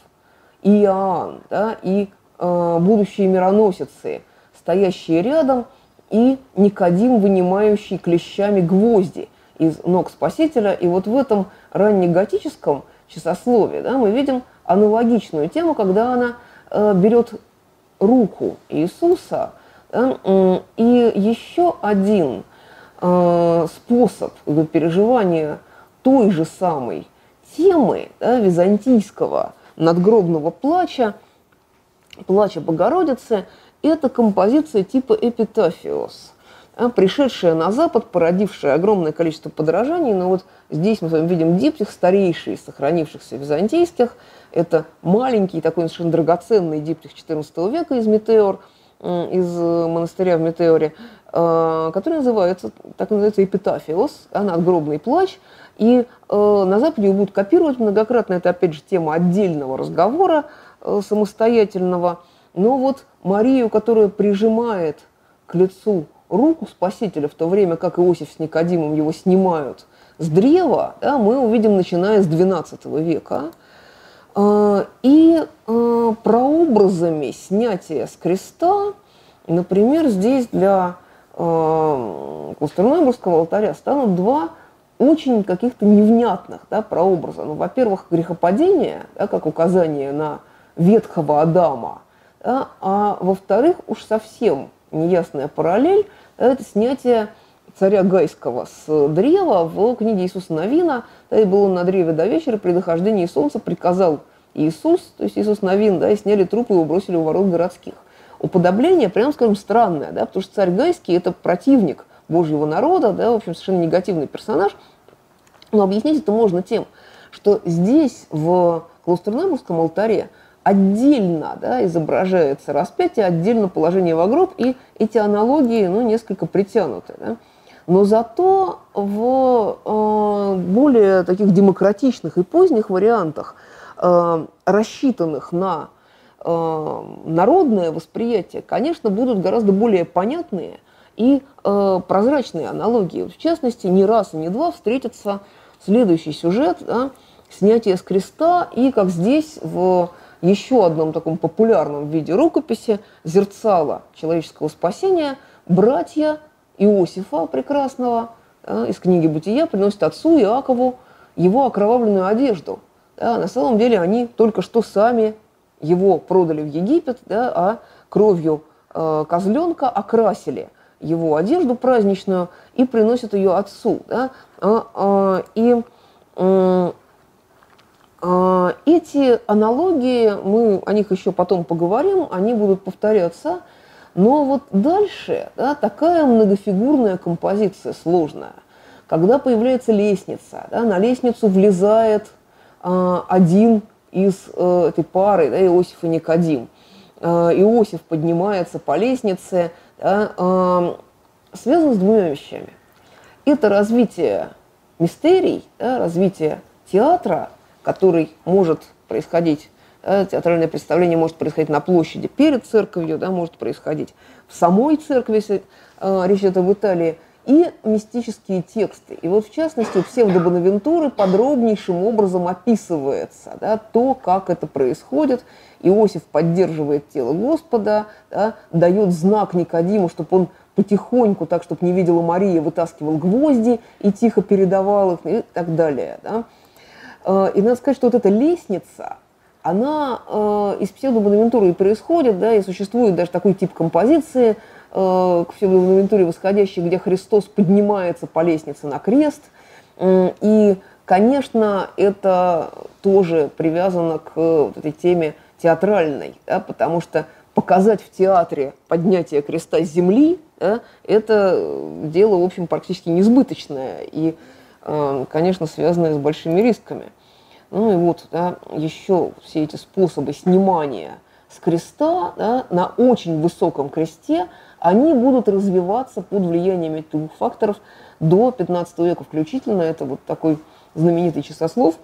и Иоанн, да, и э, будущие мироносицы, стоящие рядом, и Никодим, вынимающий клещами гвозди из ног Спасителя. И вот в этом раннеготическом часословии да, мы видим аналогичную тему, когда она э, берет руку Иисуса. Да, и еще один э, способ переживания той же самой темы да, византийского – надгробного плача, плача Богородицы, это композиция типа эпитафиос. а, пришедшая на Запад, породившая огромное количество подражаний. Но вот здесь мы с вами видим диптих, старейший из сохранившихся византийских. Это маленький, такой совершенно драгоценный диптих XIV века из Метеор, из монастыря в Метеоре, а, который называется, так называется, Эпитафиос, надгробный плач. И э, на Западе его будут копировать многократно. Это, опять же, тема отдельного разговора э, самостоятельного. Но вот Марию, которая прижимает к лицу руку Спасителя, в то время как Иосиф с Никодимом его снимают с древа, да, мы увидим, начиная с XII века. А, и а, прообразами снятия с креста, например, здесь для а, Кустернойбургского алтаря станут два очень каких-то невнятных да, прообраза. Ну, во-первых, грехопадение, да, как указание на ветхого Адама, да, а во-вторых, уж совсем неясная параллель, это снятие царя Гайского с древа в книге Иисуса Новина. Да, и был он на древе до вечера, при дохождении солнца приказал Иисус, то есть Иисус Новин, да, и сняли трупы и его у ворот городских. Уподобление, прямо скажем, странное, да, потому что царь Гайский – это противник Божьего народа, да, в общем, совершенно негативный персонаж. Но объяснить это можно тем, что здесь, в Клаустернемовском алтаре, отдельно да, изображается распятие, отдельно положение в гроб, и эти аналогии ну, несколько притянуты. Да. Но зато в э, более таких демократичных и поздних вариантах, э, рассчитанных на э, народное восприятие, конечно, будут гораздо более понятные и э, прозрачные аналогии. В частности, не раз и не два встретится следующий сюжет да, снятие с креста, и как здесь в еще одном таком популярном виде рукописи зерцала человеческого спасения братья Иосифа прекрасного да, из книги «Бытия» приносят отцу Иакову его окровавленную одежду. Да, на самом деле они только что сами его продали в Египет, да, а кровью э, козленка окрасили его одежду праздничную и приносят ее отцу. Да, а, а, и э, эти аналогии, мы о них еще потом поговорим, они будут повторяться, но вот дальше да, такая многофигурная композиция сложная. Когда появляется лестница, да, на лестницу влезает а, один из а, этой пары, да, Иосиф и Никодим. А, Иосиф поднимается по лестнице, да, а, связано с двумя вещами. Это развитие мистерий, да, развитие театра – который может происходить, да, театральное представление может происходить на площади перед церковью, да, может происходить в самой церкви, если э, речь идет об Италии, и мистические тексты. И вот в частности у псевдобонавентуры подробнейшим образом описывается да, то, как это происходит. Иосиф поддерживает тело Господа, да, дает знак Никодиму, чтобы он потихоньку, так, чтобы не видела Мария, вытаскивал гвозди и тихо передавал их и так далее. Да. Э, и надо сказать, что вот эта лестница, она э, из псевдобонавентуры и происходит, да, и существует даже такой тип композиции э, к псевдобонавентуре восходящей, где Христос поднимается по лестнице на крест. Э, и, конечно, это тоже привязано к вот этой теме театральной, да, потому что показать в театре поднятие креста с земли, да, это дело, в общем, практически несбыточное. И конечно, связанные с большими рисками. Ну и вот да, еще все эти способы снимания с креста да, на очень высоком кресте, они будут развиваться под влиянием этих двух факторов до 15 века включительно. Это вот такой знаменитый часослов,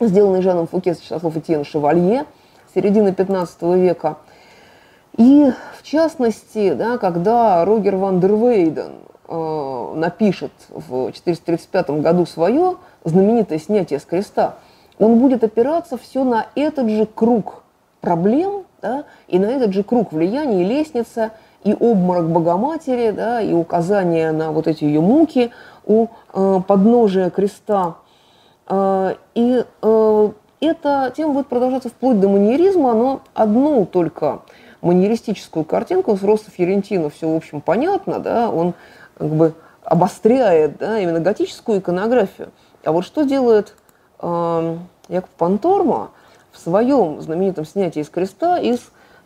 сделанный Жаном Фуке, часослов Этьен Шевалье, середины 15 века. И в частности, да, когда Рогер ван дер Вейден э, напишет в 435 году свое знаменитое снятие с креста, он будет опираться все на этот же круг проблем, да, и на этот же круг влияния, и лестница, и обморок Богоматери, да, и указание на вот эти ее муки у э, подножия креста. Э, и э, эта тема будет продолжаться вплоть до маньеризма, но одну только маньеристическую картинку с Росса Ферентино все, в общем, понятно, да, он как бы обостряет да, именно готическую иконографию. А вот что делает э, Яков Панторма в своем знаменитом снятии из креста из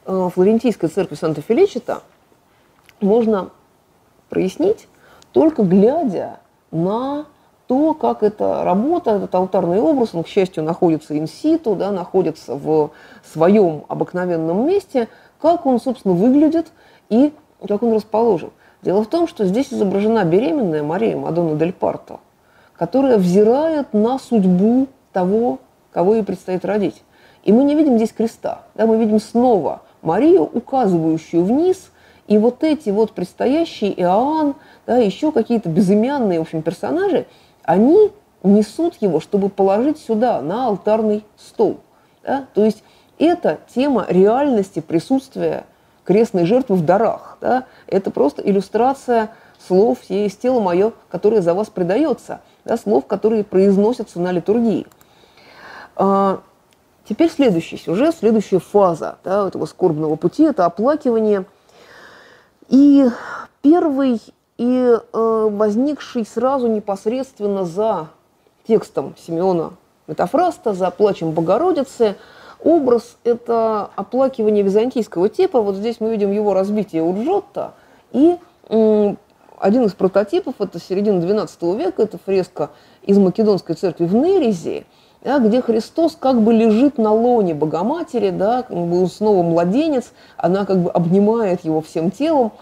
э, флорентийской церкви Санта-Феличита, можно прояснить, только глядя на то, как эта работа, этот алтарный образ, он, к счастью, находится инситу, да, находится в своем обыкновенном месте, как он, собственно, выглядит и как он расположен. Дело в том, что здесь изображена беременная Мария Мадонна Дель Парто, которая взирает на судьбу того, кого ей предстоит родить. И мы не видим здесь креста, да, мы видим снова Марию, указывающую вниз, и вот эти вот предстоящие Иоанн, да, еще какие-то безымянные, в общем, персонажи, они несут его, чтобы положить сюда, на алтарный стол. Да? То есть это тема реальности присутствия крестной жертвы в дарах. Да? Это просто иллюстрация слов «Есть тело мое, которое за вас предается», да? слов, которые произносятся на литургии. А, теперь следующий сюжет, следующая фаза да, этого скорбного пути – это оплакивание – и первый и э, возникший сразу непосредственно за текстом Симеона Метафраста, за плачем Богородицы, образ – это оплакивание византийского типа. Вот здесь мы видим его разбитие у Джотто. И один из прототипов – это середина XII века, это фреска из Македонской церкви в Нерезе, да, где Христос как бы лежит на лоне Богоматери, да, как бы снова младенец, она как бы обнимает его всем телом,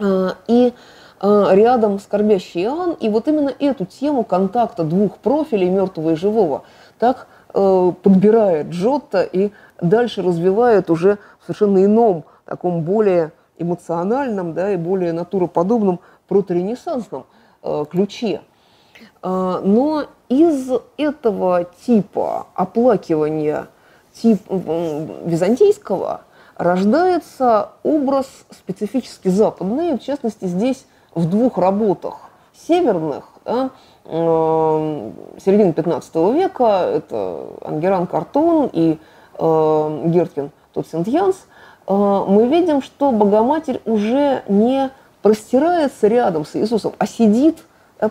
а, и а, рядом скорбящий Иоанн, и вот именно эту тему контакта двух профилей, мертвого и живого, так подбирает Джотто и дальше развивает уже в совершенно ином, таком более эмоциональном, да, и более натуроподобном проторенессансном э, ключе. А, но из этого типа оплакивания тип, византийского рождается образ специфически западный, в частности, здесь в двух работах северных, да, э, середины 15 века, это Ангеран Картон и э, Герткин Тутсентьянс, э, мы видим, что Богоматерь уже не простирается рядом с Иисусом, а сидит,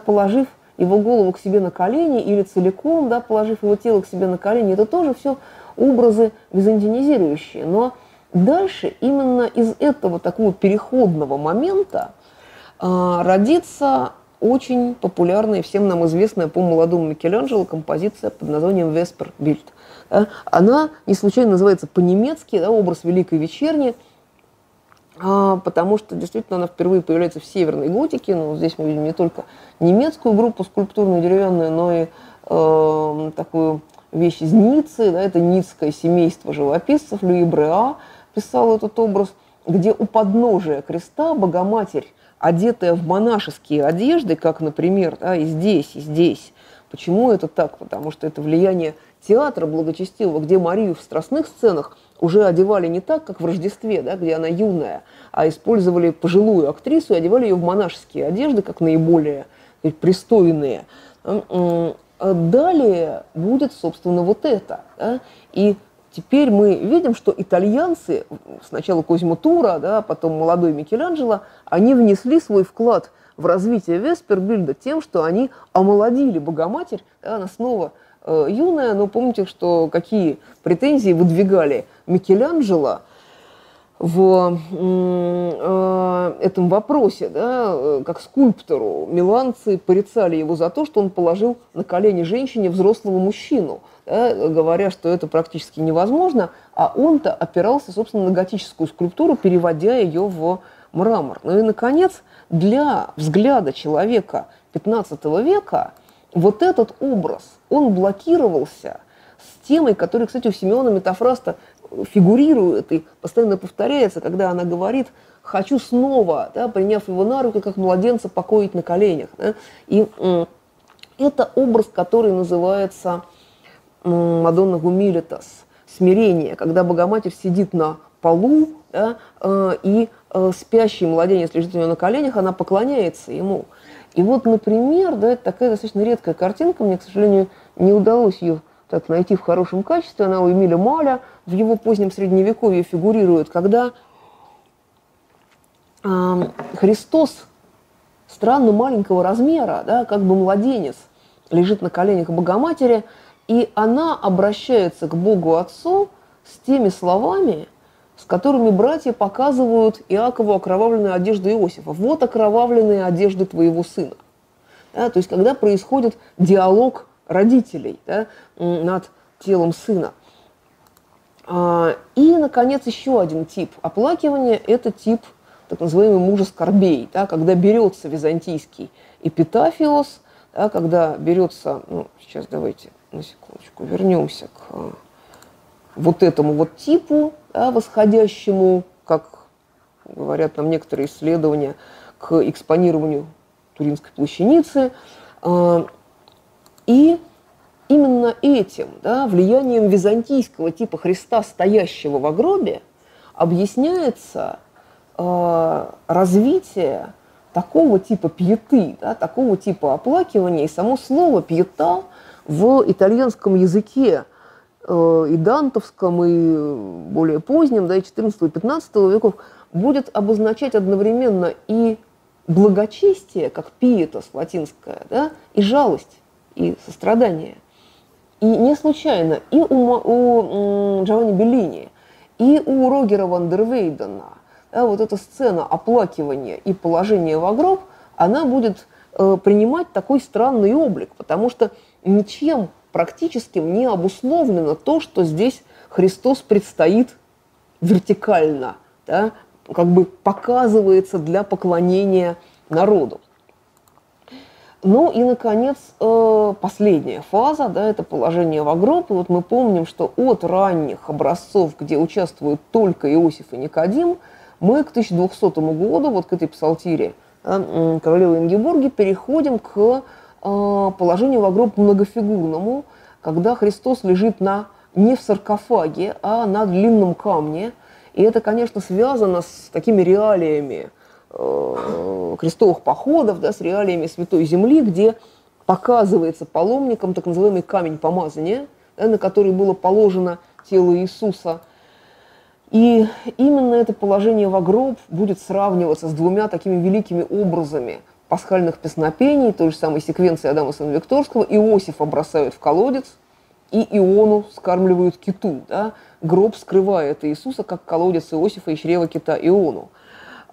положив его голову к себе на колени или целиком, да, положив его тело к себе на колени, это тоже все образы византинизирующие. Но дальше именно из этого такого переходного момента э, родится очень популярная всем нам известная по молодому Микеланджело композиция под названием «Веспер Бильд». Она не случайно называется по-немецки да, «Образ Великой Вечерни», а, потому что действительно она впервые появляется в северной готике. Но здесь мы видим не только немецкую группу скульптурную деревянную, но и э, такую вещь из Ниццы. Да, это ницкое семейство живописцев. Люи Бреа писал этот образ, где у подножия креста Богоматерь, одетая в монашеские одежды, как, например, да, и здесь, и здесь. Почему это так? Потому что это влияние театра благочестивого, где Марию в страстных сценах уже одевали не так, как в Рождестве, да, где она юная, а использовали пожилую актрису и одевали ее в монашеские одежды, как наиболее сказать, пристойные. Далее будет, собственно, вот это. Да? И теперь мы видим, что итальянцы, сначала Козьмо Тура, да, потом молодой Микеланджело, они внесли свой вклад в развитие Веспербильда тем, что они омолодили Богоматерь, да, она снова э, юная, но помните, что какие претензии выдвигали Микеланджело в э, этом вопросе, да, э, как скульптору. Миланцы порицали его за то, что он положил на колени женщине взрослого мужчину, да, говоря, что это практически невозможно, а он-то опирался, собственно, на готическую скульптуру, переводя ее в мрамор. Ну и, наконец, для взгляда человека 15 века вот этот образ, он блокировался с темой, которая, кстати, у Симеона Метафраста фигурирует и постоянно повторяется, когда она говорит «хочу снова», да, приняв его на руки, как младенца, покоить на коленях. Да. И это образ, который называется «Мадонна Гумилитас», смирение, когда Богоматерь сидит на полу, да, э, и э, спящий младенец лежит у нее на коленях, она поклоняется ему. И вот, например, да, это такая достаточно редкая картинка, мне, к сожалению, не удалось ее так найти в хорошем качестве. Она у Эмиля Маля в его позднем средневековье фигурирует, когда э, Христос странно маленького размера, да, как бы младенец, лежит на коленях Богоматери, и она обращается к Богу Отцу с теми словами, с которыми братья показывают Иакову окровавленную одежду Иосифа. Вот окровавленные одежды твоего сына. Да, то есть когда происходит диалог родителей да, над телом сына. А, и, наконец, еще один тип оплакивания – это тип так называемый мужа скорбей, да, когда берется византийский эпитафиос, да, когда берется, ну, сейчас давайте на секундочку вернемся к а, вот этому вот типу да, восходящему, как говорят нам некоторые исследования, к экспонированию Туринской плащаницы. И именно этим, да, влиянием византийского типа Христа, стоящего в гробе, объясняется э, развитие такого типа пьеты, да, такого типа оплакивания. И само слово пьета в итальянском языке э, и дантовском, и более позднем, да, и 14 и 15 веков, будет обозначать одновременно и благочестие, как пиетос латинское, да, и жалость, и сострадание. И не случайно и у, у Джованни Беллини, и у Рогера Вандервейдена да, вот эта сцена оплакивания и положения в гроб, она будет э, принимать такой странный облик, потому что ничем практическим не обусловлено то, что здесь Христос предстоит вертикально, да, как бы показывается для поклонения народу. Ну и, наконец, э, последняя фаза, да, это положение в гроб. И вот мы помним, что от ранних образцов, где участвуют только Иосиф и Никодим, мы к 1200 году, вот к этой псалтире королевы Ингеборги, переходим к э, положению в гроб многофигурному, когда Христос лежит на, не в саркофаге, а на длинном камне. И это, конечно, связано с такими реалиями крестовых походов, да, с реалиями Святой Земли, где показывается паломникам так называемый камень помазания, да, на который было положено тело Иисуса. И именно это положение в гроб будет сравниваться с двумя такими великими образами пасхальных песнопений, той же самой секвенции Адама Сына Викторского. Иосифа бросают в колодец, и Иону скармливают киту. Да? Гроб скрывает Иисуса, как колодец Иосифа и чрева кита Иону.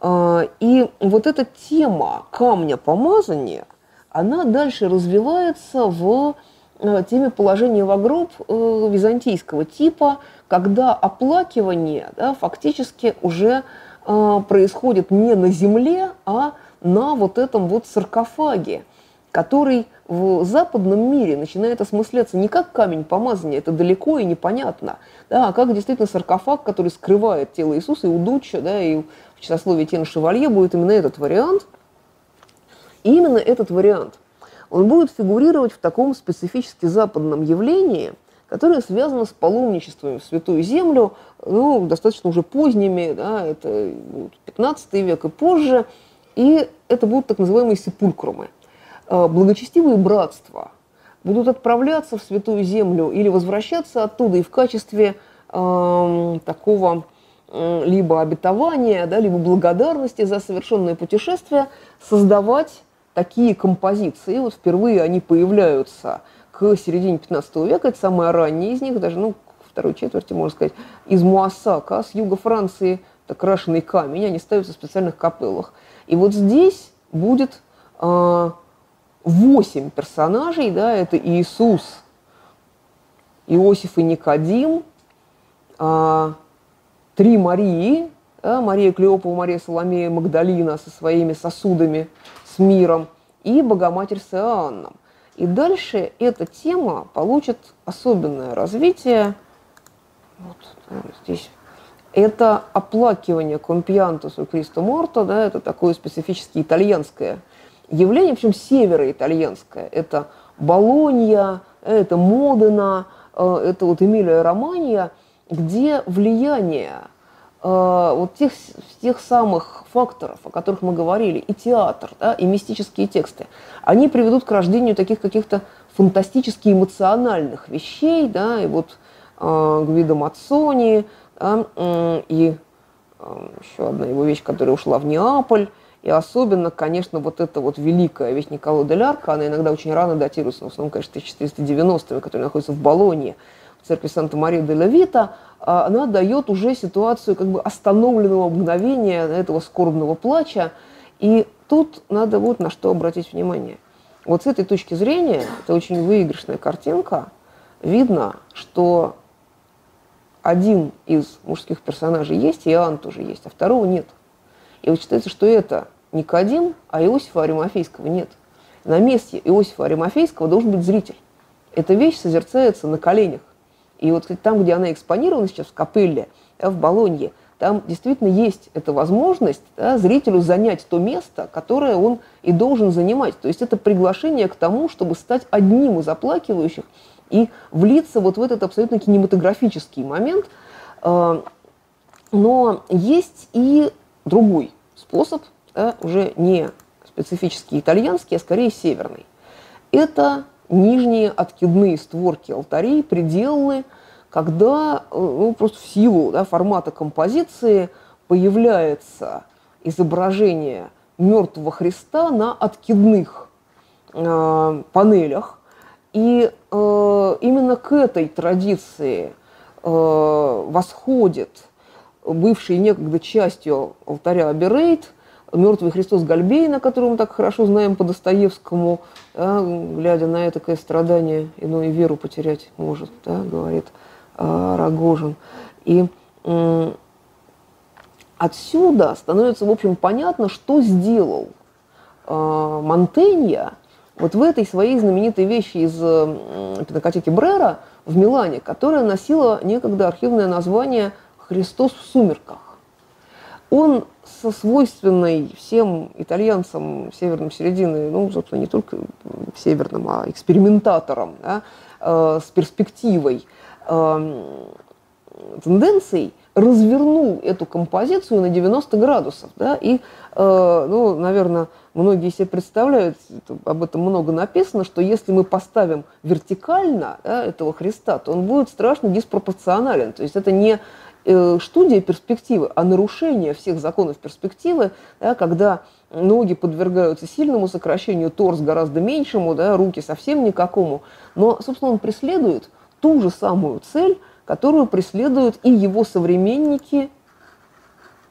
А, и вот эта тема камня помазания, она дальше развивается в э, теме положения в гроб э, византийского типа, когда оплакивание да, фактически уже э, происходит не на земле, а на вот этом вот саркофаге, который в западном мире начинает осмысляться не как камень помазания, это далеко и непонятно, да, а как действительно саркофаг, который скрывает тело Иисуса, и у Дучча, да, и в часословии Тена Шевалье будет именно этот вариант. И именно этот вариант, он будет фигурировать в таком специфически западном явлении, которое связано с паломничеством в Святую Землю, ну, достаточно уже поздними, да, это 15 век и позже, и это будут так называемые сепулькрумы – Э, благочестивые братства будут отправляться в Святую Землю или возвращаться оттуда и в качестве э, такого либо обетования, да, либо благодарности за совершенное путешествие создавать такие композиции. Вот впервые они появляются к середине 15 века, это самая ранняя из них, даже ну, второй четверти, можно сказать, из Муассака, с юга Франции, это крашеный камень, они ставятся в специальных капеллах. И вот здесь будет э, восемь персонажей, да, это Иисус, Иосиф и Никодим, а, три Марии, да, Мария Клеопова, Мария Соломея, Магдалина со своими созудами, с миром, и Богоматерь с Иоанном. И дальше эта тема получит особенное развитие. Вот здесь. Это оплакивание компиантусу Кристо Морто, да, это такое специфически итальянское явление, причем североитальянское. Это Болонья, это Модена, э, это вот Эмилия Романья, где влияние э, вот тех, тех самых факторов, о которых мы говорили, и театр, да, и мистические тексты, они приведут к рождению таких каких-то фантастически эмоциональных вещей, да, и вот э, Гвидо Мацони, да, э, и э, еще одна его вещь, которая ушла в Неаполь, и особенно, конечно, вот эта вот великая вещь Николо де Лярка, она иногда очень рано датируется, в основном, конечно, 1490-ми, которая находится в Болонии, церкви Санта-Мария-де-Ла-Вита, а, она дает уже ситуацию как бы остановленного мгновения этого скорбного плача. И тут надо вот на что обратить внимание. Вот с этой точки зрения, это очень выигрышная картинка, видно, что один из мужских персонажей есть, и Иоанн тоже есть, а второго нет. И вот считается, что это Никодим, а Иосифа Аримофейского нет. На месте Иосифа Аримофейского должен быть зритель. Эта вещь созерцается на коленях. И вот там, где она экспонирована сейчас, в капелле, в Болонье, там действительно есть эта возможность да, зрителю занять то место, которое он и должен занимать. То есть это приглашение к тому, чтобы стать одним из оплакивающих и влиться вот в этот абсолютно кинематографический момент. А, но есть и другой способ, да, уже не специфический итальянский, а скорее северный. Это нижние откидные створки алтарей приделаны, когда э, ну, просто в силу да, формата композиции появляется изображение мертвого Христа на откидных э, панелях. И э, именно к этой традиции э, восходит бывший некогда частью алтаря Аберейт – Мертвый Христос Гальбейна, которого мы так хорошо знаем по Достоевскому, да, глядя на это страдание, иное веру потерять может, да, говорит э, Рогожин. И э, отсюда становится, в общем, понятно, что сделал э, Монтенья вот в этой своей знаменитой вещи из э, пинокотеки Брера в Милане, которая носила некогда архивное название «Христос в сумерках». Он со свойственной всем итальянцам северной середины, ну, собственно, не только северным, а экспериментаторам, да, э, с перспективой, э, тенденцией, развернул эту композицию на 90 градусов. Да, и, э, ну, наверное, многие себе представляют, об этом много написано, что если мы поставим вертикально да, этого Христа, то он будет страшно диспропорционален. То есть это не студия перспективы, а нарушение всех законов перспективы, да, когда ноги подвергаются сильному сокращению, торс гораздо меньшему, да, руки совсем никакому. Но, собственно, он преследует ту же самую цель, которую преследуют и его современники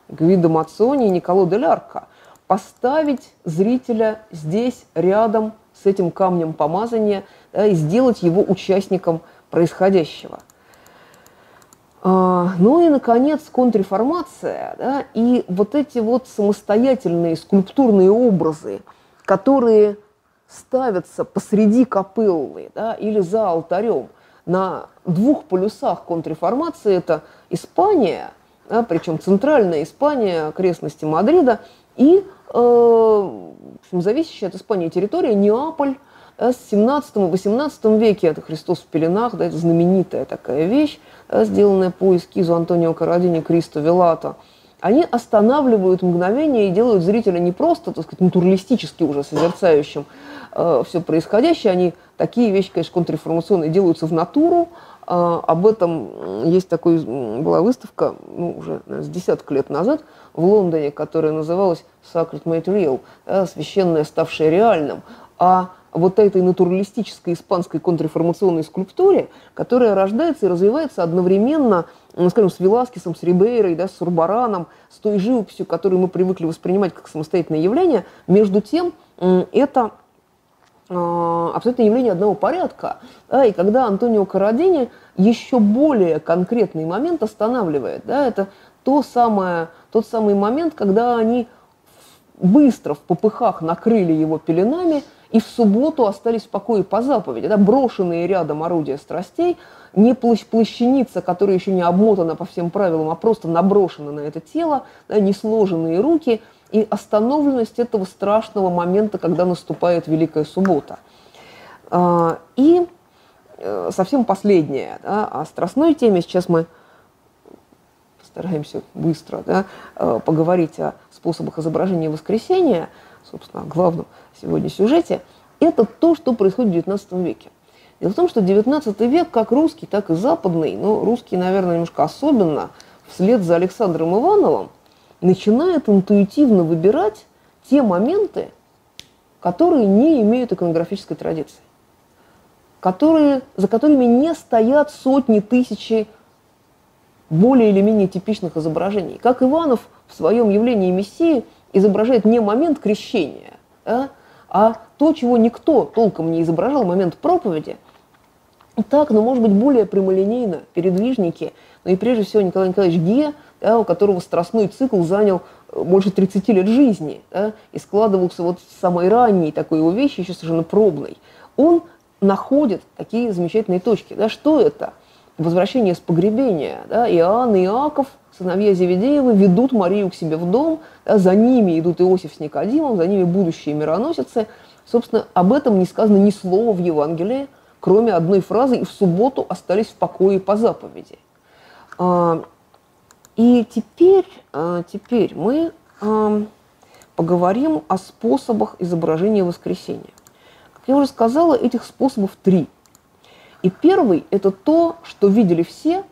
Гвидо Мацони и Николо де Лярко. Поставить зрителя здесь, рядом с этим камнем помазания, да, и сделать его участником происходящего. А, ну и, наконец, контрреформация да, и вот эти вот самостоятельные скульптурные образы, которые ставятся посреди капеллы да, или за алтарем на двух полюсах контрреформации. Это Испания, да, причем центральная Испания, окрестности Мадрида, и э, зависящая от Испании территория Неаполь, с 17-18 веке, это «Христос в пеленах», да, это знаменитая такая вещь, да, сделанная по эскизу Антонио Карадини Кристо Велато, они останавливают мгновение и делают зрителя не просто, так сказать, натуралистически уже созерцающим э, все происходящее, они такие вещи, конечно, контрреформационные, делаются в натуру, э, об этом есть такой, была выставка, ну, уже наверное, с десяток лет назад в Лондоне, которая называлась Sacred Made Real, да, священное, ставшее реальным, а вот этой натуралистической испанской контрреформационной скульптуре, которая рождается и развивается одновременно, ну, скажем, с Веласкесом, с Рибейрой, да, с Урбараном, с той живописью, которую мы привыкли воспринимать как самостоятельное явление. Между тем, это а, абсолютно явление одного порядка. Да, и когда Антонио Карадини еще более конкретный момент останавливает, да, это то самое, тот самый момент, когда они быстро в попыхах накрыли его пеленами – и в субботу остались в покое по заповеди, да, брошенные рядом орудия страстей, не плащаница, которая еще не обмотана по всем правилам, а просто наброшена на это тело, да, не сложенные руки и остановленность этого страшного момента, когда наступает Великая Суббота. А, и э, совсем последнее, да, о страстной теме сейчас мы постараемся быстро да, э, поговорить о способах изображения воскресения, собственно, о главном – сегодня сюжете, это то, что происходит в XIX веке. Дело в том, что XIX век, как русский, так и западный, но русский, наверное, немножко особенно, вслед за Александром Ивановым, начинает интуитивно выбирать те моменты, которые не имеют иконографической традиции. которые, за которыми не стоят сотни тысяч более или менее типичных изображений. Как Иванов в своем явлении Мессии изображает не момент крещения, да, а то, чего никто толком не изображал, момент проповеди. Так, но может быть более прямолинейно, передвижники, но и прежде всего Николай Николаевич Ге, да, у которого страстной цикл занял э, больше 30 лет жизни, да, и складывался вот с самой ранней такой его вещи, еще совершенно пробной. Он находит такие замечательные точки. Да, что это? Возвращение с погребения. Да, Иоанн и Иаков, сыновья Зеведеевы, ведут Марию к себе в дом, да, за ними идут Иосиф с Никодимом, за ними будущие мироносицы. Собственно, об этом не сказано ни слова в Евангелии, кроме одной фразы «и в субботу остались в покое по заповеди». А, и теперь, а, теперь мы а, поговорим о способах изображения воскресения. Я уже сказала, этих способов три. И первый – это то, что видели все,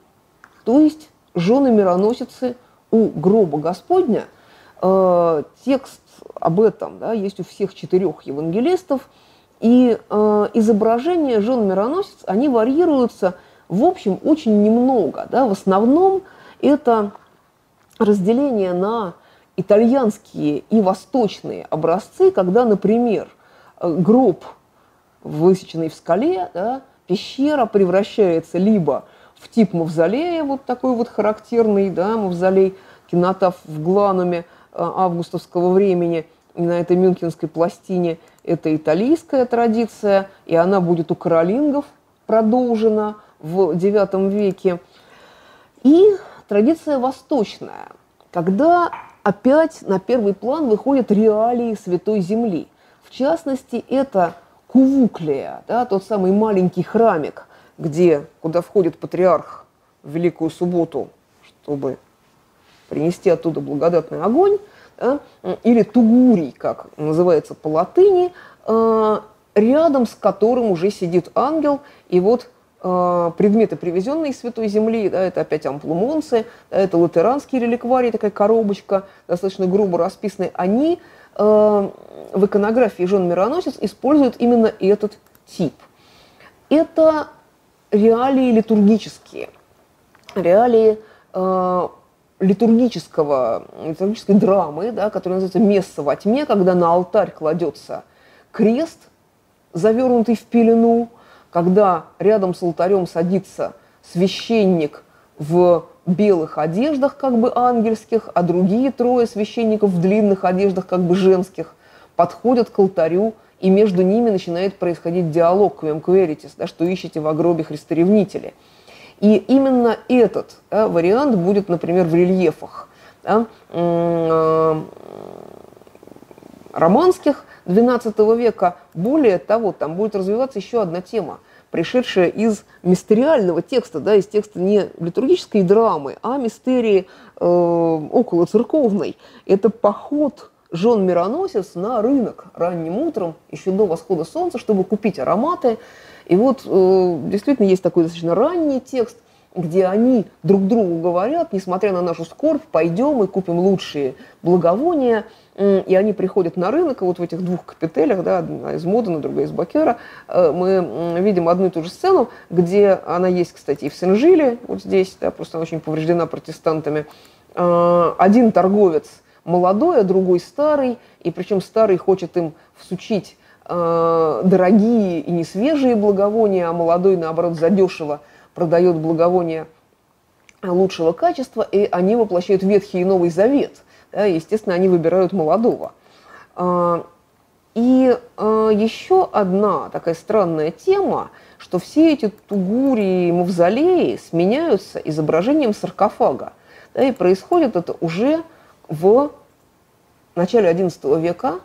то есть жены мироносицы у гроба Господня. Э, текст об этом да, есть у всех четырех евангелистов. И э, изображения жен мироносец, они варьируются, в общем, очень немного. Да. В основном это разделение на итальянские и восточные образцы, когда, например, э, гроб высеченный в скале, да, пещера превращается либо в тип мавзолея, вот такой вот характерный, да, мавзолей кинотав в Глануме э, августовского времени, на этой мюнхенской пластине, это италийская традиция, и она будет у каролингов продолжена в IX веке. И традиция восточная, когда опять на первый план выходят реалии Святой Земли. В частности, это Кувуклия, да, тот самый маленький храмик, где, куда входит патриарх в Великую Субботу, чтобы принести оттуда благодатный огонь, да, или Тугурий, как называется по латыни, э, рядом с которым уже сидит ангел, и вот э, предметы, привезенные из Святой Земли, да, это опять амплумонцы, да, это латеранский реликварий, такая коробочка, достаточно грубо расписанная, они э, в иконографии жен мироносец используют именно этот тип. Это реалии литургические, реалии э, литургического, литургической драмы, да, которая называется «Месса во тьме», когда на алтарь кладется крест, завернутый в пелену, когда рядом с алтарем садится священник в белых одеждах, как бы ангельских, а другие трое священников в длинных одеждах, как бы женских, подходят к алтарю, и между ними начинает происходить диалог «Quem queritis», да, что ищете в гробе Христоревнители. И именно этот да, вариант будет, например, в рельефах да, э, романских XII века. Более того, там будет развиваться еще одна тема – пришедшая из мистериального текста, да, из текста не литургической драмы, а мистерии э, около церковной. Это поход жен мироносец на рынок ранним утром, еще до восхода солнца, чтобы купить ароматы. И вот э, действительно есть такой достаточно ранний текст, где они друг другу говорят, несмотря на нашу скорбь, пойдем и купим лучшие благовония. И они приходят на рынок, и вот в этих двух капителях, да, одна из Модена, другая из Бакера, э, мы видим одну и ту же сцену, где она есть, кстати, и в Сен-Жиле, вот здесь, да, просто она очень повреждена протестантами. Э, один торговец молодой, а другой старый, и причем старый хочет им всучить э, дорогие и не свежие благовония, а молодой, наоборот, задешево продает благовония лучшего качества, и они воплощают Ветхий и Новый Завет. Да, естественно, они выбирают молодого. А, и а, еще одна такая странная тема, что все эти тугури и мавзолеи сменяются изображением саркофага. Да, и происходит это уже в начале XI века,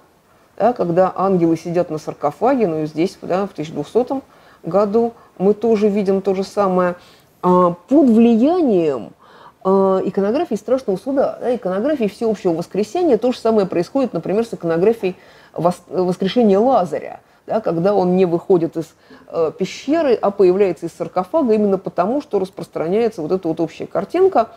да, когда ангелы сидят на саркофаге, ну и здесь, да, в 1200 году мы тоже видим то же самое. А, под влиянием а, иконографии страшного суда, да, иконографии всеобщего воскресения, то же самое происходит, например, с иконографией воскрешения Лазаря, да, когда он не выходит из э, пещеры, а появляется из саркофага именно потому, что распространяется вот эта вот общая картинка.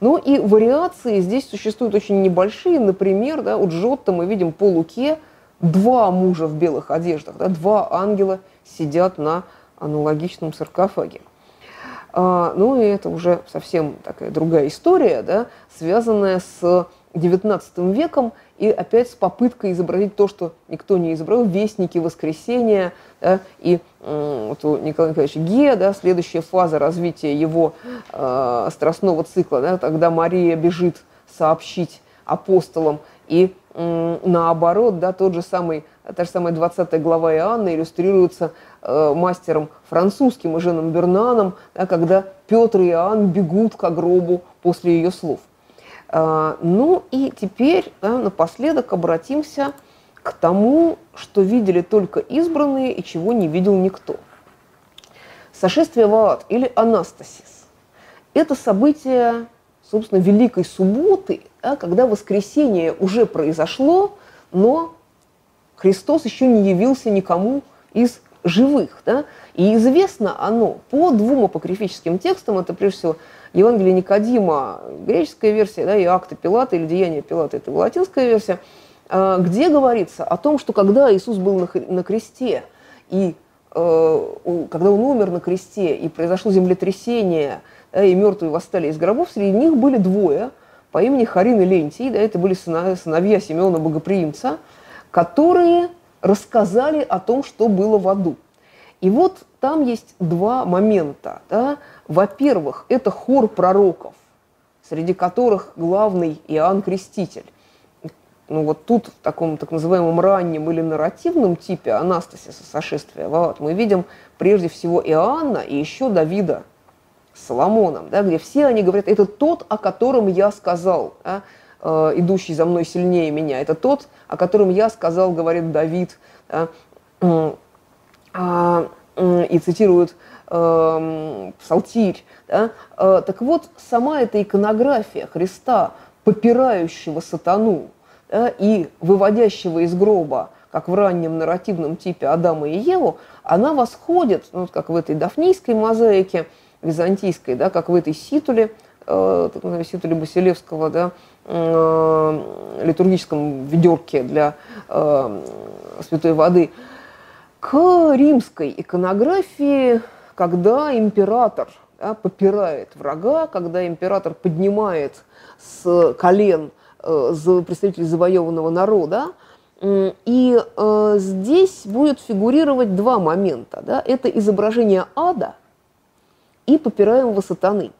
Но и вариации здесь существуют очень небольшие. Например, да, у Джотто мы видим по Луке два мужа в белых одеждах, да, два ангела сидят на аналогичном саркофаге. А, ну и это уже совсем такая другая история, да, связанная с XIX веком и опять с попыткой изобразить то, что никто не изобразил, вестники воскресения, да, и вот у Николая Николаевича Гея, да, следующая фаза развития его э, страстного цикла, да, тогда Мария бежит сообщить апостолам, и э, наоборот, да, тот же самый, та же самая 20 глава Иоанна иллюстрируется э, мастером французским Женом Бернаном, да, когда Петр и Иоанн бегут к гробу после ее слов. Э, ну и теперь да, напоследок обратимся к тому, что видели только избранные и чего не видел никто. Сошествие в ад или анастасис – это событие, собственно, Великой Субботы, да, когда воскресение уже произошло, но Христос еще не явился никому из живых. Да? И известно оно по двум апокрифическим текстам, это прежде всего Евангелие Никодима, греческая версия, да, и акты Пилата или деяния Пилата, это латинская версия – а, где говорится о том, что когда Иисус был на кресте, и э, когда Он умер на кресте, и произошло землетрясение, и мертвые восстали из гробов, среди них были двое по имени Харин и Лентий, да, это были сыновья Симеона Богоприимца, которые рассказали о том, что было в аду. И вот там есть два момента. Да. Во-первых, это хор пророков, среди которых главный Иоанн Креститель ну вот тут, в таком так называемом раннем или нарративном типе анастасиса, сошествия в ад, мы видим прежде всего Иоанна и еще Давида с Соломоном, да, где все они говорят, это тот, о котором я сказал, да, э, идущий за мной сильнее меня, это тот, о котором я сказал, говорит Давид, да, и цитирует э, Псалтирь. Да, э, так вот, сама эта иконография Христа, попирающего сатану, да, и выводящего из гроба, как в раннем нарративном типе Адама и Еву, она восходит, ну, как в этой дафнийской мозаике, византийской, да, как в этой ситуле, э, ситуле Басилевского, да, э, литургическом ведерке для э, святой воды, к римской иконографии, когда император да, попирает врага, когда император поднимает с колен – Э, представителей завоеванного народа. И э, здесь будет фигурировать два момента. Да? Это изображение ада и попираемого сатаны.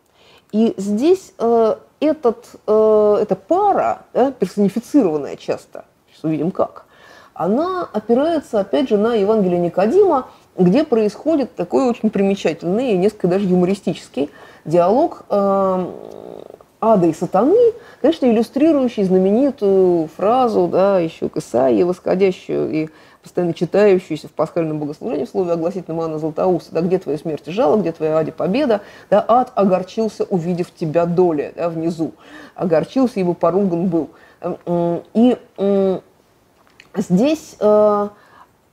И здесь э, этот, э, эта пара, да, персонифицированная часто, сейчас увидим как, она опирается, опять же, на Евангелие Никодима, где происходит такой очень примечательный и несколько даже юмористический диалог э, ада и сатаны, конечно, иллюстрирующий знаменитую фразу, да, еще к Исаии, восходящую и постоянно читающуюся в пасхальном богослужении в слове огласительном Анна Златоуста, да, где твоя смерть и жало, где твоя аде победа, да, ад огорчился, увидев тебя доля, да, внизу, огорчился, ибо поруган был. И здесь э,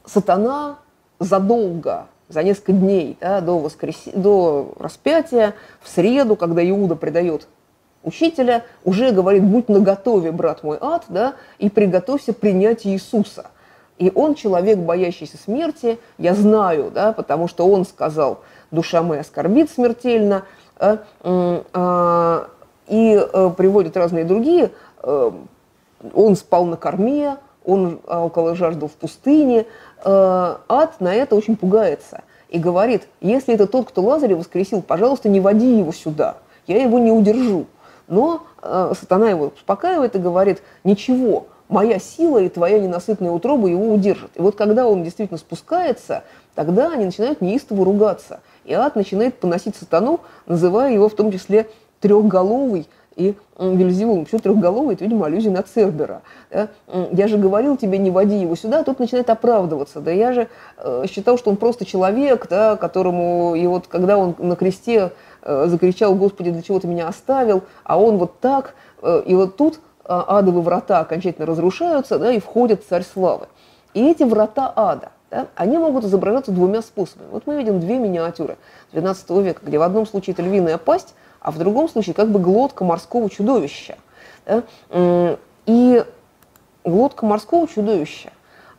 сатана задолго за несколько дней да, до, воскрес... до распятия, в среду, когда Иуда предает учителя, уже говорит, будь наготове, брат мой, ад, да, и приготовься принять Иисуса. И он человек, боящийся смерти, я знаю, да, потому что он сказал, душа моя скорбит смертельно, а, а, и а, приводит разные другие, а, он спал на корме, он около жаждал в пустыне, а, ад на это очень пугается и говорит, если это тот, кто Лазаря воскресил, пожалуйста, не води его сюда, я его не удержу. Но э, сатана его успокаивает и говорит, ничего, моя сила и твоя ненасытная утроба его удержат. И вот когда он действительно спускается, тогда они начинают неистово ругаться. И ад начинает поносить сатану, называя его в том числе трехголовый и Вельзевулом. Почему трехголовый? Это, видимо, аллюзия на Цербера. Я же говорил тебе, не води его сюда, а тут начинает оправдываться. Да я же э, считал, что он просто человек, да, которому, и вот когда он на кресте Э, закричал, Господи, для чего ты меня оставил, а он вот так, э, и вот тут а, адовые врата окончательно разрушаются, да, и входит царь славы. И эти врата ада, да, они могут изображаться двумя способами. Вот мы видим две миниатюры XII века, где в одном случае это львиная пасть, а в другом случае как бы глотка морского чудовища. Да? И глотка морского чудовища,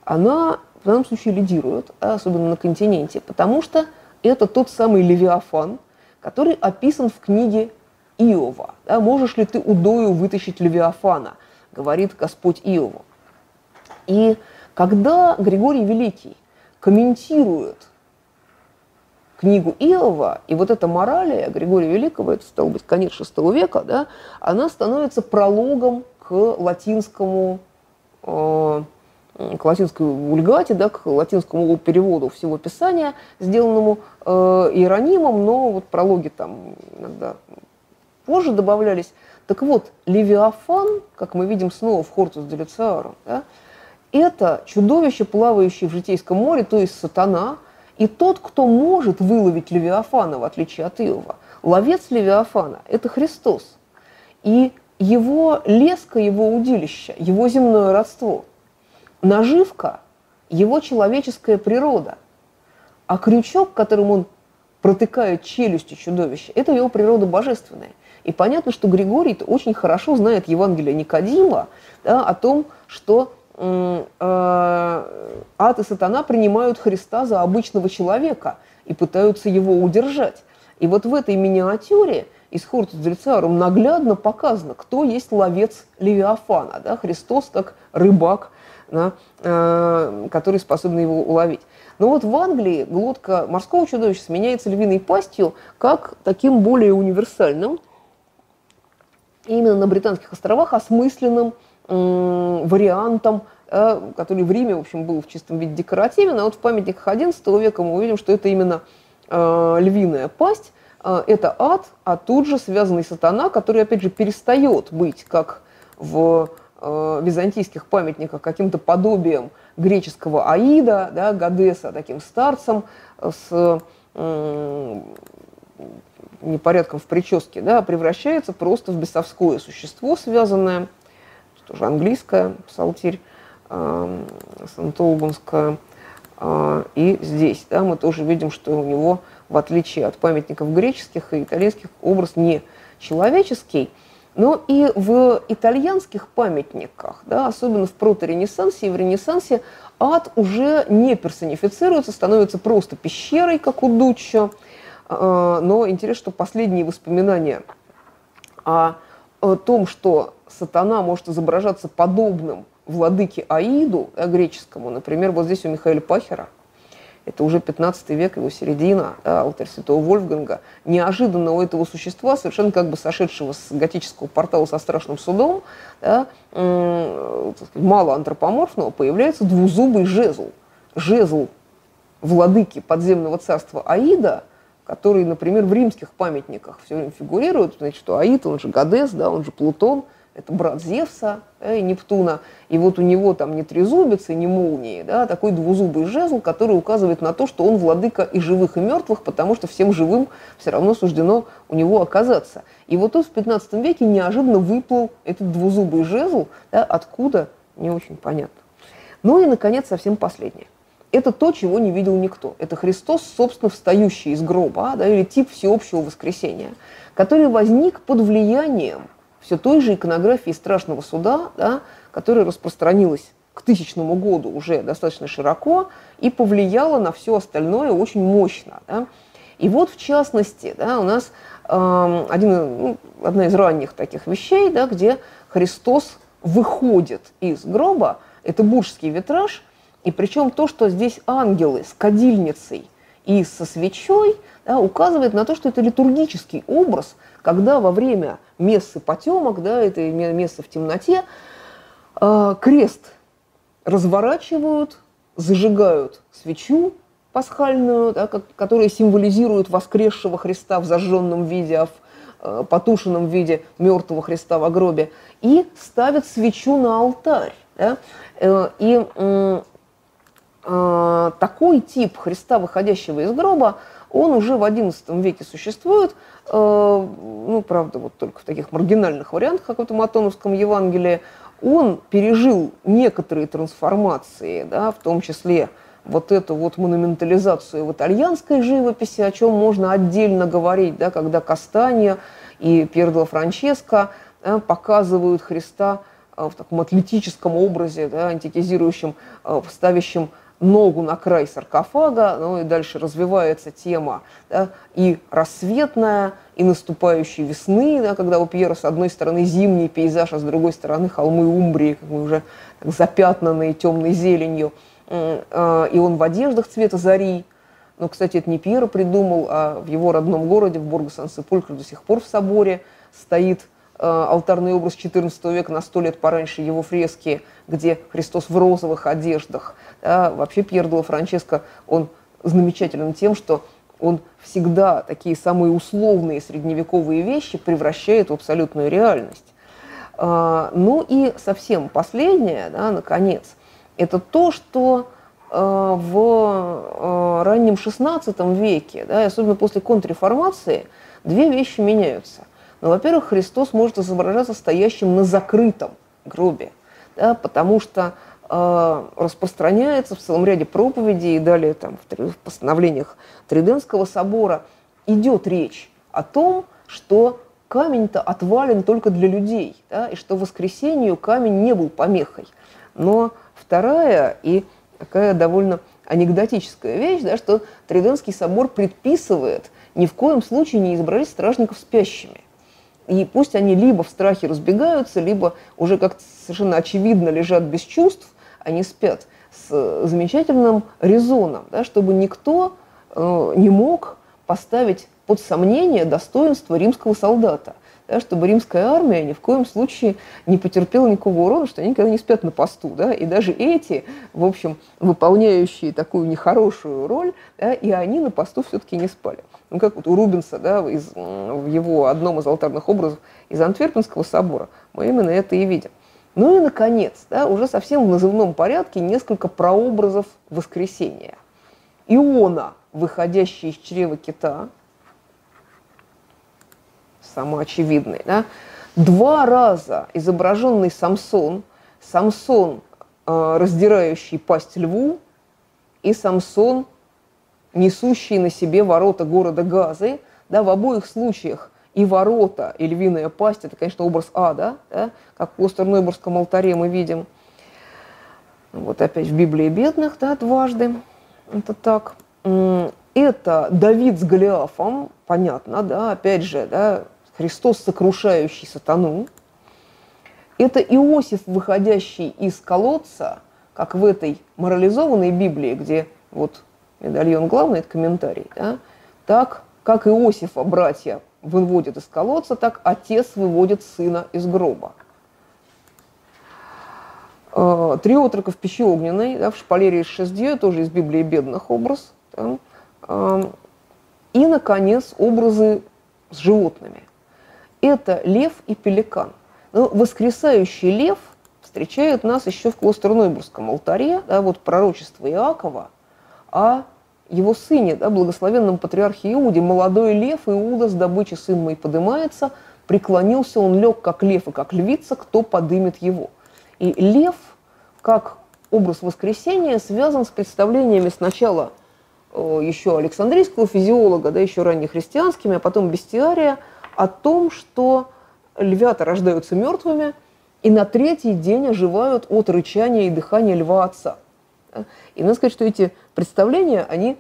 она в данном случае лидирует, особенно на континенте, потому что это тот самый Левиафан, который описан в книге Иова. Да, «Можешь ли ты удою вытащить Левиафана?» – говорит Господь Иову. И когда Григорий Великий комментирует книгу Иова, и вот эта моралия Григория Великого, это стало быть конец VI века, да, она становится прологом к латинскому, э, к латинской вульгате, да, к латинскому переводу всего Писания, сделанному э, Иеронимом, но вот прологи там иногда позже добавлялись. Так вот, Левиафан, как мы видим снова в Хортус Делицару, да, это чудовище, плавающее в житейском море, то есть сатана, и тот, кто может выловить Левиафана, в отличие от Иова, ловец Левиафана – это Христос. И его леска, его удилище, его земное родство, наживка – его человеческая природа. А крючок, которым он протыкает челюстью чудовища, это его природа божественная. И понятно, что Григорий очень хорошо знает Евангелие Никодима да, о том, что ад и сатана принимают Христа за обычного человека и пытаются его удержать. И вот в этой миниатюре из Хортус Дельцарум наглядно показано, кто есть ловец Левиафана, да, Христос как рыбак, да, э, который способен его уловить. Но вот в Англии глотка морского чудовища сменяется львиной пастью как таким более универсальным, именно на Британских островах осмысленным вариантом, э, который в Риме, в общем, был в чистом виде декоративен, а вот в памятниках XI века мы увидим, что это именно э, львиная пасть, э, это ад, а тут же связанный сатана, который, опять же, перестает быть, как в византийских памятниках, каким-то подобием греческого Аида, да, Гадеса, таким старцем с непорядком в прическе, да, превращается просто в бесовское существо, связанное, тоже английское, псалтирь, э, Сантолбанская. Э, и здесь да, мы тоже видим, что у него, в отличие от памятников греческих и итальянских, образ не человеческий, но и в итальянских памятниках, да, особенно в проторенессансе и в Ренессансе, ад уже не персонифицируется, становится просто пещерой, как у Дуччо, а, но интересно, что последние воспоминания о, о том, что сатана может изображаться подобным владыке Аиду, э, греческому, например, вот здесь у Михаила Пахера, это уже 15 век, его середина, да, алтарь святого Вольфганга, неожиданно у этого существа, совершенно как бы сошедшего с готического портала со страшным судом, да, мало антропоморфного, появляется двузубый жезл. Жезл владыки подземного царства Аида – который, например, в римских памятниках все время фигурирует, значит, что Аид, он же Гадес, да, он же Плутон, это брат Зевса да, и Нептуна, и вот у него там не трезубец и не молнии, да, такой двузубый жезл, который указывает на то, что он владыка и живых, и мертвых, потому что всем живым все равно суждено у него оказаться. И вот тут в 15 веке неожиданно выплыл этот двузубый жезл, да, откуда, не очень понятно. Ну и, наконец, совсем последнее это то, чего не видел никто. Это Христос, собственно, встающий из гроба, да, или тип всеобщего воскресения, который возник под влиянием все той же иконографии страшного суда, да, которая распространилась к тысячному году уже достаточно широко и повлияла на все остальное очень мощно. Да. И вот, в частности, да, у нас э, один, ну, одна из ранних таких вещей, да, где Христос выходит из гроба, это буржский витраж – и причем то, что здесь ангелы с кадильницей и со свечой, да, указывает на то, что это литургический образ, когда во время мессы потемок, да, это мессы в темноте, э, крест разворачивают, зажигают свечу пасхальную, да, которая символизирует воскресшего Христа в зажженном виде, а в э, потушенном виде мертвого Христа в гробе, и ставят свечу на алтарь. Да, э, и такой тип Христа, выходящего из гроба, он уже в XI веке существует, э, ну, правда, вот только в таких маргинальных вариантах, как в этом Атоновском Евангелии. Он пережил некоторые трансформации, да, в том числе вот эту вот монументализацию в итальянской живописи, о чем можно отдельно говорить, да, когда Кастанья и Пердо Франческо да, показывают Христа э, в таком атлетическом образе, да, антикизирующем, э, ставящем ногу на край саркофага, ну и дальше развивается тема да, и рассветная, и наступающей весны, да, когда у Пьера с одной стороны зимний пейзаж, а с другой стороны холмы Умбрии, как бы уже так, запятнанные темной зеленью, а, и он в одеждах цвета зари, но, кстати, это не Пьера придумал, а в его родном городе, в Борго-Сан-Сепулькро, до сих пор в соборе стоит э, алтарный образ XIV века, на сто лет пораньше его фрески, где Христос в розовых одеждах. Да, вообще Пьер Делла Франческо, он замечателен тем, что он всегда такие самые условные средневековые вещи превращает в абсолютную реальность. А, ну и совсем последнее, да, наконец, это то, что Э, в э, раннем XVI веке, да, особенно после контрреформации, две вещи меняются. Ну, во-первых, Христос может изображаться стоящим на закрытом гробе, да, потому что распространяется в целом ряде проповедей и далее там, в постановлениях Триденского собора идет речь о том, что камень-то отвален только для людей, да, и что воскресению камень не был помехой. Но вторая и такая довольно анекдотическая вещь, да, что Триденский собор предписывает ни в коем случае не изображать стражников спящими. И пусть они либо в страхе разбегаются, либо уже как-то совершенно очевидно лежат без чувств, они спят с замечательным резоном, да, чтобы никто э, не мог поставить под сомнение достоинство римского солдата да, чтобы римская армия ни в коем случае не потерпела никакого урона, что они никогда не спят на посту. Да, и даже эти, в общем, выполняющие такую нехорошую роль, да, и они на посту все-таки не спали. Ну, как вот у Рубенса, да, из, в его одном из алтарных образов из Антверпенского собора, мы именно это и видим. Ну и, наконец, да, уже совсем в назывном порядке несколько прообразов воскресения. Иона, выходящий из чрева кита, самоочевидный, да, два раза изображенный Самсон, Самсон, э, раздирающий пасть льву, и Самсон, несущий на себе ворота города Газы, да, в обоих случаях и ворота, и львиная пасть, это, конечно, образ ада, да, как в Остернойбургском алтаре мы видим. Вот опять в Библии бедных, да, дважды. Это так. Это Давид с Голиафом, понятно, да, опять же, да, Христос, сокрушающий сатану. Это Иосиф, выходящий из колодца, как в этой морализованной Библии, где вот медальон главный, это комментарий, да, так как Иосифа братья выводят из колодца, так отец выводит сына из гроба. Э, три отрока в пищи огненной, да, в шпалере из шестье, тоже из Библии бедных образ. Да. Эм, и, наконец, образы с животными это лев и пеликан. Но воскресающий лев встречает нас еще в Клостернойбургском алтаре, да, вот пророчество Иакова о его сыне, да, благословенном патриархе Иуде, молодой лев Иуда с добычи сын мой подымается, преклонился он лег, как лев и как львица, кто подымет его. И лев, как образ воскресения, связан с представлениями сначала э, еще Александрийского физиолога, да, еще раннехристианскими, а потом бестиария – о том, что львята рождаются мертвыми и на третий день оживают от рычания и дыхания льва отца. И надо сказать, что эти представления, они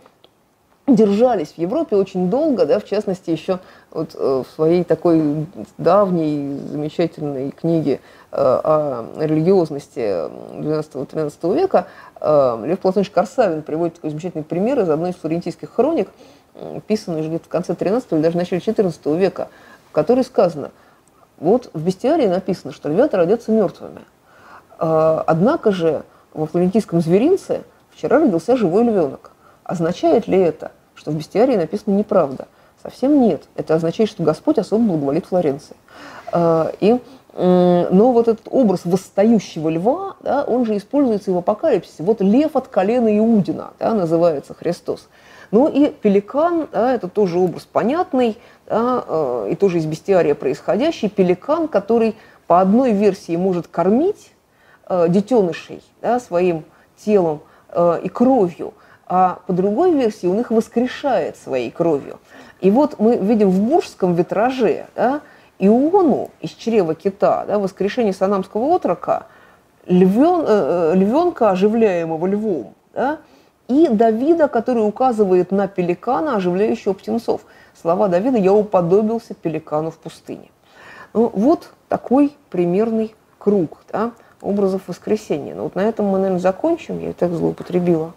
держались в Европе очень долго, да, в частности, еще вот э, в своей такой давней замечательной книге э, о религиозности 12-13 века э, Лев Платонович Корсавин приводит такой замечательный пример из одной из флорентийских хроник, писанный уже где-то в конце 13 или даже начале 14 века, в которой сказано, вот в бестиарии написано, что львята родятся мертвыми. Однако же во флорентийском зверинце вчера родился живой львенок. Означает ли это, что в бестиарии написано неправда? Совсем нет. Это означает, что Господь особо благоволит Флоренции. А, и но вот этот образ восстающего льва, да, он же используется и в апокалипсисе. Вот лев от колена Иудина, да, называется Христос. Ну и пеликан, да, это тоже образ понятный, да, э, и тоже из бестиария происходящий. Пеликан, который по одной версии может кормить детенышей да, своим телом э, и кровью, а по другой версии он их воскрешает своей кровью. И вот мы видим в буржском витраже да, Иону из чрева кита, да, воскрешение санамского отрока, львен, э, э львенка, оживляемого львом, да, и Давида, который указывает на пеликана, оживляющего птенцов. Слова Давида «Я уподобился пеликану в пустыне». Ну, вот такой примерный круг да, образов воскресения. Ну, вот на этом мы, наверное, закончим. Я и так злоупотребила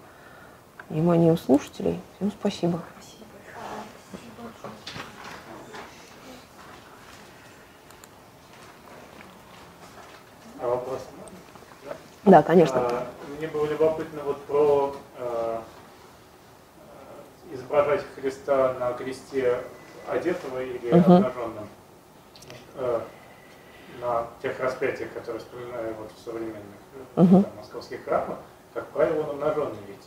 вниманием слушателей. Всем спасибо. А вопрос? Да, конечно. А, мне было любопытно вот про э, изображать Христа на кресте одетого или Мгм. обнаженным. Э, на тех распятиях, которые вспоминаю вот в современных Мгм. там, московских храмах, как правило, он обнаженный ведь.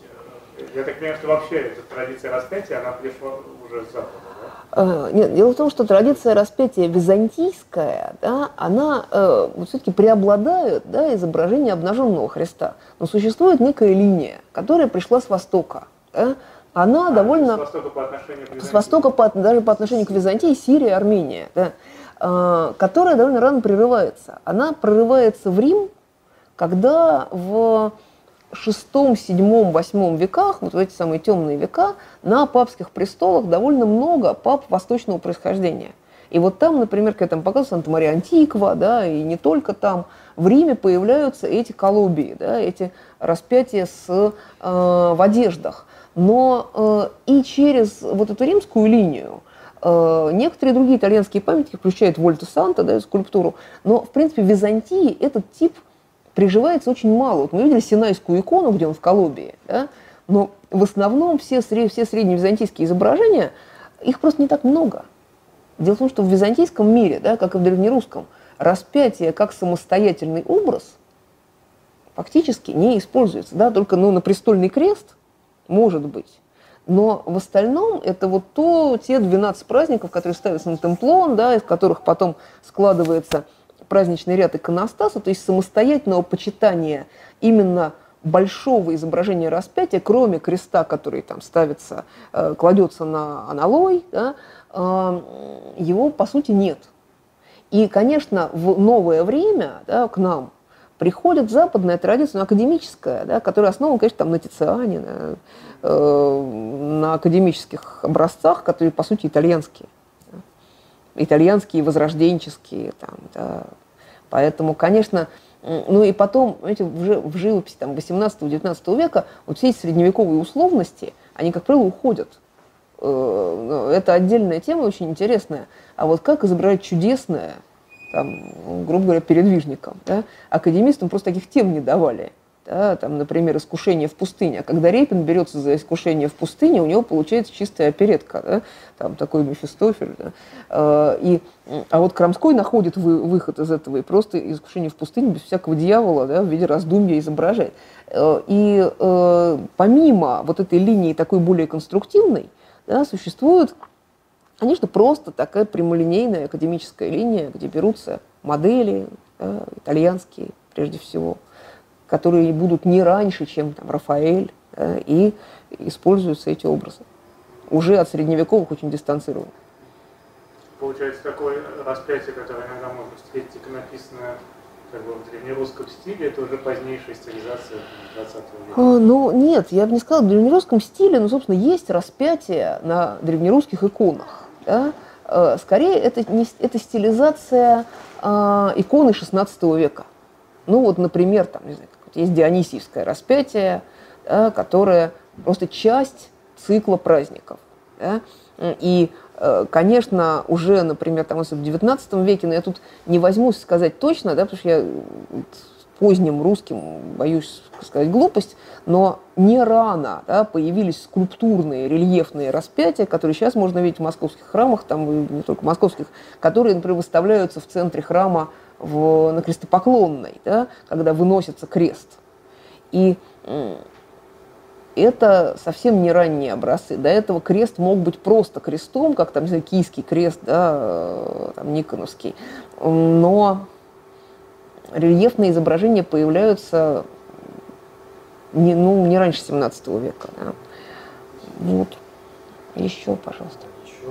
э, Я так понимаю, что вообще эта традиция распятия, она пришла уже с Запада, да? Э, Нет, дело в том, что традиция распятия византийская, да, она э, все-таки преобладает да, изображение обнаженного Христа. Но существует некая линия, которая пришла с Востока. Да. Она А, довольно... С Востока по отношению к с Византии. востока по, даже по отношению к Византии, Сирия, Армения, да, которая довольно рано прерывается. Она прорывается в Рим, когда в шестом, седьмом, восьмом веках, вот в эти самые темные века, на папских престолах довольно много пап восточного происхождения. И вот там, например, я там показываю, Санта-Мария Антиква, да, и не только там, в Риме появляются эти колобии, да, эти распятия с, э, в одеждах. Но э, и через вот эту римскую линию э, некоторые другие итальянские памятники, включая Вольта Санта, да, скульптуру, но, в принципе, в Византии этот тип приживается очень мало. Вот мы видели Синайскую икону, где он в Колумбии, да, но в основном все, все средневизантийские изображения, их просто не так много. Дело в том, что в византийском мире, да, как и в древнерусском, распятие как самостоятельный образ фактически не используется. Да, только ну, на престольный крест может быть. Но в остальном это вот то, те 12 праздников, которые ставятся на темплон, да, из которых потом складывается праздничный ряд иконостаса, то есть самостоятельного почитания именно большого изображения распятия, кроме креста, который там ставится, э, кладется на аналой, да, э, его по сути нет. И, конечно, в новое время да, к нам приходит западная традиция, ну, академическая, да, которая основана, конечно, там, на Тициане, на, э, на академических образцах, которые, по сути, итальянские. да. Итальянские, возрожденческие. Там, да. Поэтому, конечно, ну и потом, знаете, жи- в живописи там, 18-19 века вот все эти средневековые условности, они, как правило, уходят. Э, Это отдельная тема, очень интересная. А вот как изображать чудесное, там, грубо говоря, передвижникам. Да? Академистам просто таких тем не давали. Да? Там, например, искушение в пустыне. А когда Репин берется за искушение в пустыне, у него получается чистая оперетка. Да? Там такой Мефистофель. Да? Э, И, а вот Крамской находит вы- выход из этого и просто искушение в пустыне без всякого дьявола да, в виде раздумья изображает. Э, И э, помимо вот этой линии такой более конструктивной, да, существует Конечно, просто такая прямолинейная академическая линия, где берутся модели, да, итальянские прежде всего, которые будут не раньше, чем там, Рафаэль, да, и используются эти образы. Уже от средневековых очень дистанцированы. Получается такое распятие, которое иногда можно встретить иконописное как бы в древнерусском стиле, это уже позднейшая стилизация 20 века. А, Ну, нет, я бы не сказала, в древнерусском стиле, но, собственно, есть распятие на древнерусских иконах. Да. Э, Скорее, это, не, это стилизация а, иконы XVI века. Ну, вот, например, там, не знаю, есть Дионисиевское распятие, да, которое просто часть цикла праздников. да. И, э, конечно, уже, например, там, если в XIX веке, но я тут не возьмусь сказать точно, да, потому что я поздним русским боюсь сказать глупость, но не рано да, появились скульптурные рельефные распятия, которые сейчас можно видеть в московских храмах, там не только московских, которые, например, выставляются в центре храма в, на крестопоклонной, да, когда выносится крест. И это совсем не ранние образцы. До этого крест мог быть просто крестом, как там, не знаю, киевский крест, да, э, там, Никоновский. Но рельефные изображения появляются не, ну, не раньше 17 века. Да. Вот. Еще, пожалуйста. Еще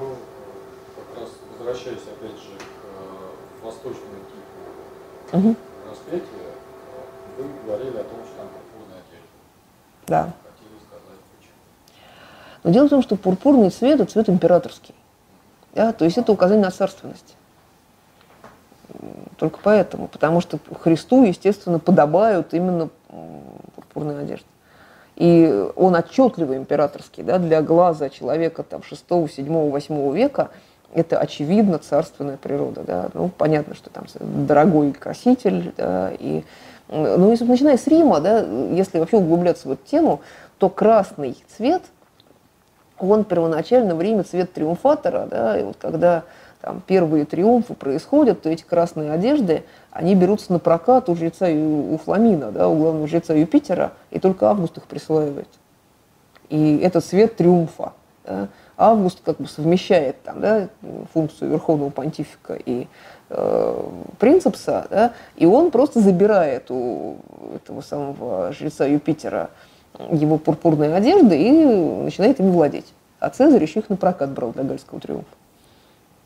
как раз возвращаясь опять же к э, восточному типу Мгм. распятия, вы говорили о том, что там пурпурная одежда. Да. Хотели сказать Но дело в том, что пурпурный цвет – это цвет императорский. Да? То есть это указание на царственность. Только поэтому. Потому что Христу, естественно, подобают именно пурпурные одежды. И он отчетливо императорский, да, для глаза человека там 6, 7, 8 века это очевидно царственная природа, да, ну, понятно, что там дорогой краситель, да, и, ну, если начиная с Рима, да, если вообще углубляться в эту тему, то красный цвет, он первоначально в Риме цвет триумфатора, да, и вот когда там первые триумфы происходят, то эти красные одежды, они берутся на прокат у жреца у Фламина, да, у главного жреца Юпитера, и только Август их присваивает. И это цвет триумфа. Да. Август как бы совмещает там, да, функцию верховного понтифика и э, принципса, да, и он просто забирает у этого самого жреца Юпитера его пурпурные одежды и начинает ими владеть. А Цезарь еще их на прокат брал для Гальского триумфа.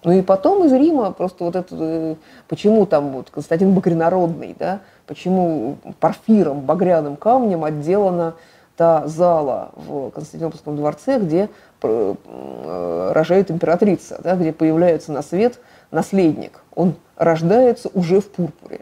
Ну и потом из Рима просто вот это, э, почему там вот Константин Багрянародный, да, почему парфиром, багряным камнем отделана та зала в Константинопольском дворце, где э, рожает императрица, да, где появляется на свет наследник. Он рождается уже в пурпуре.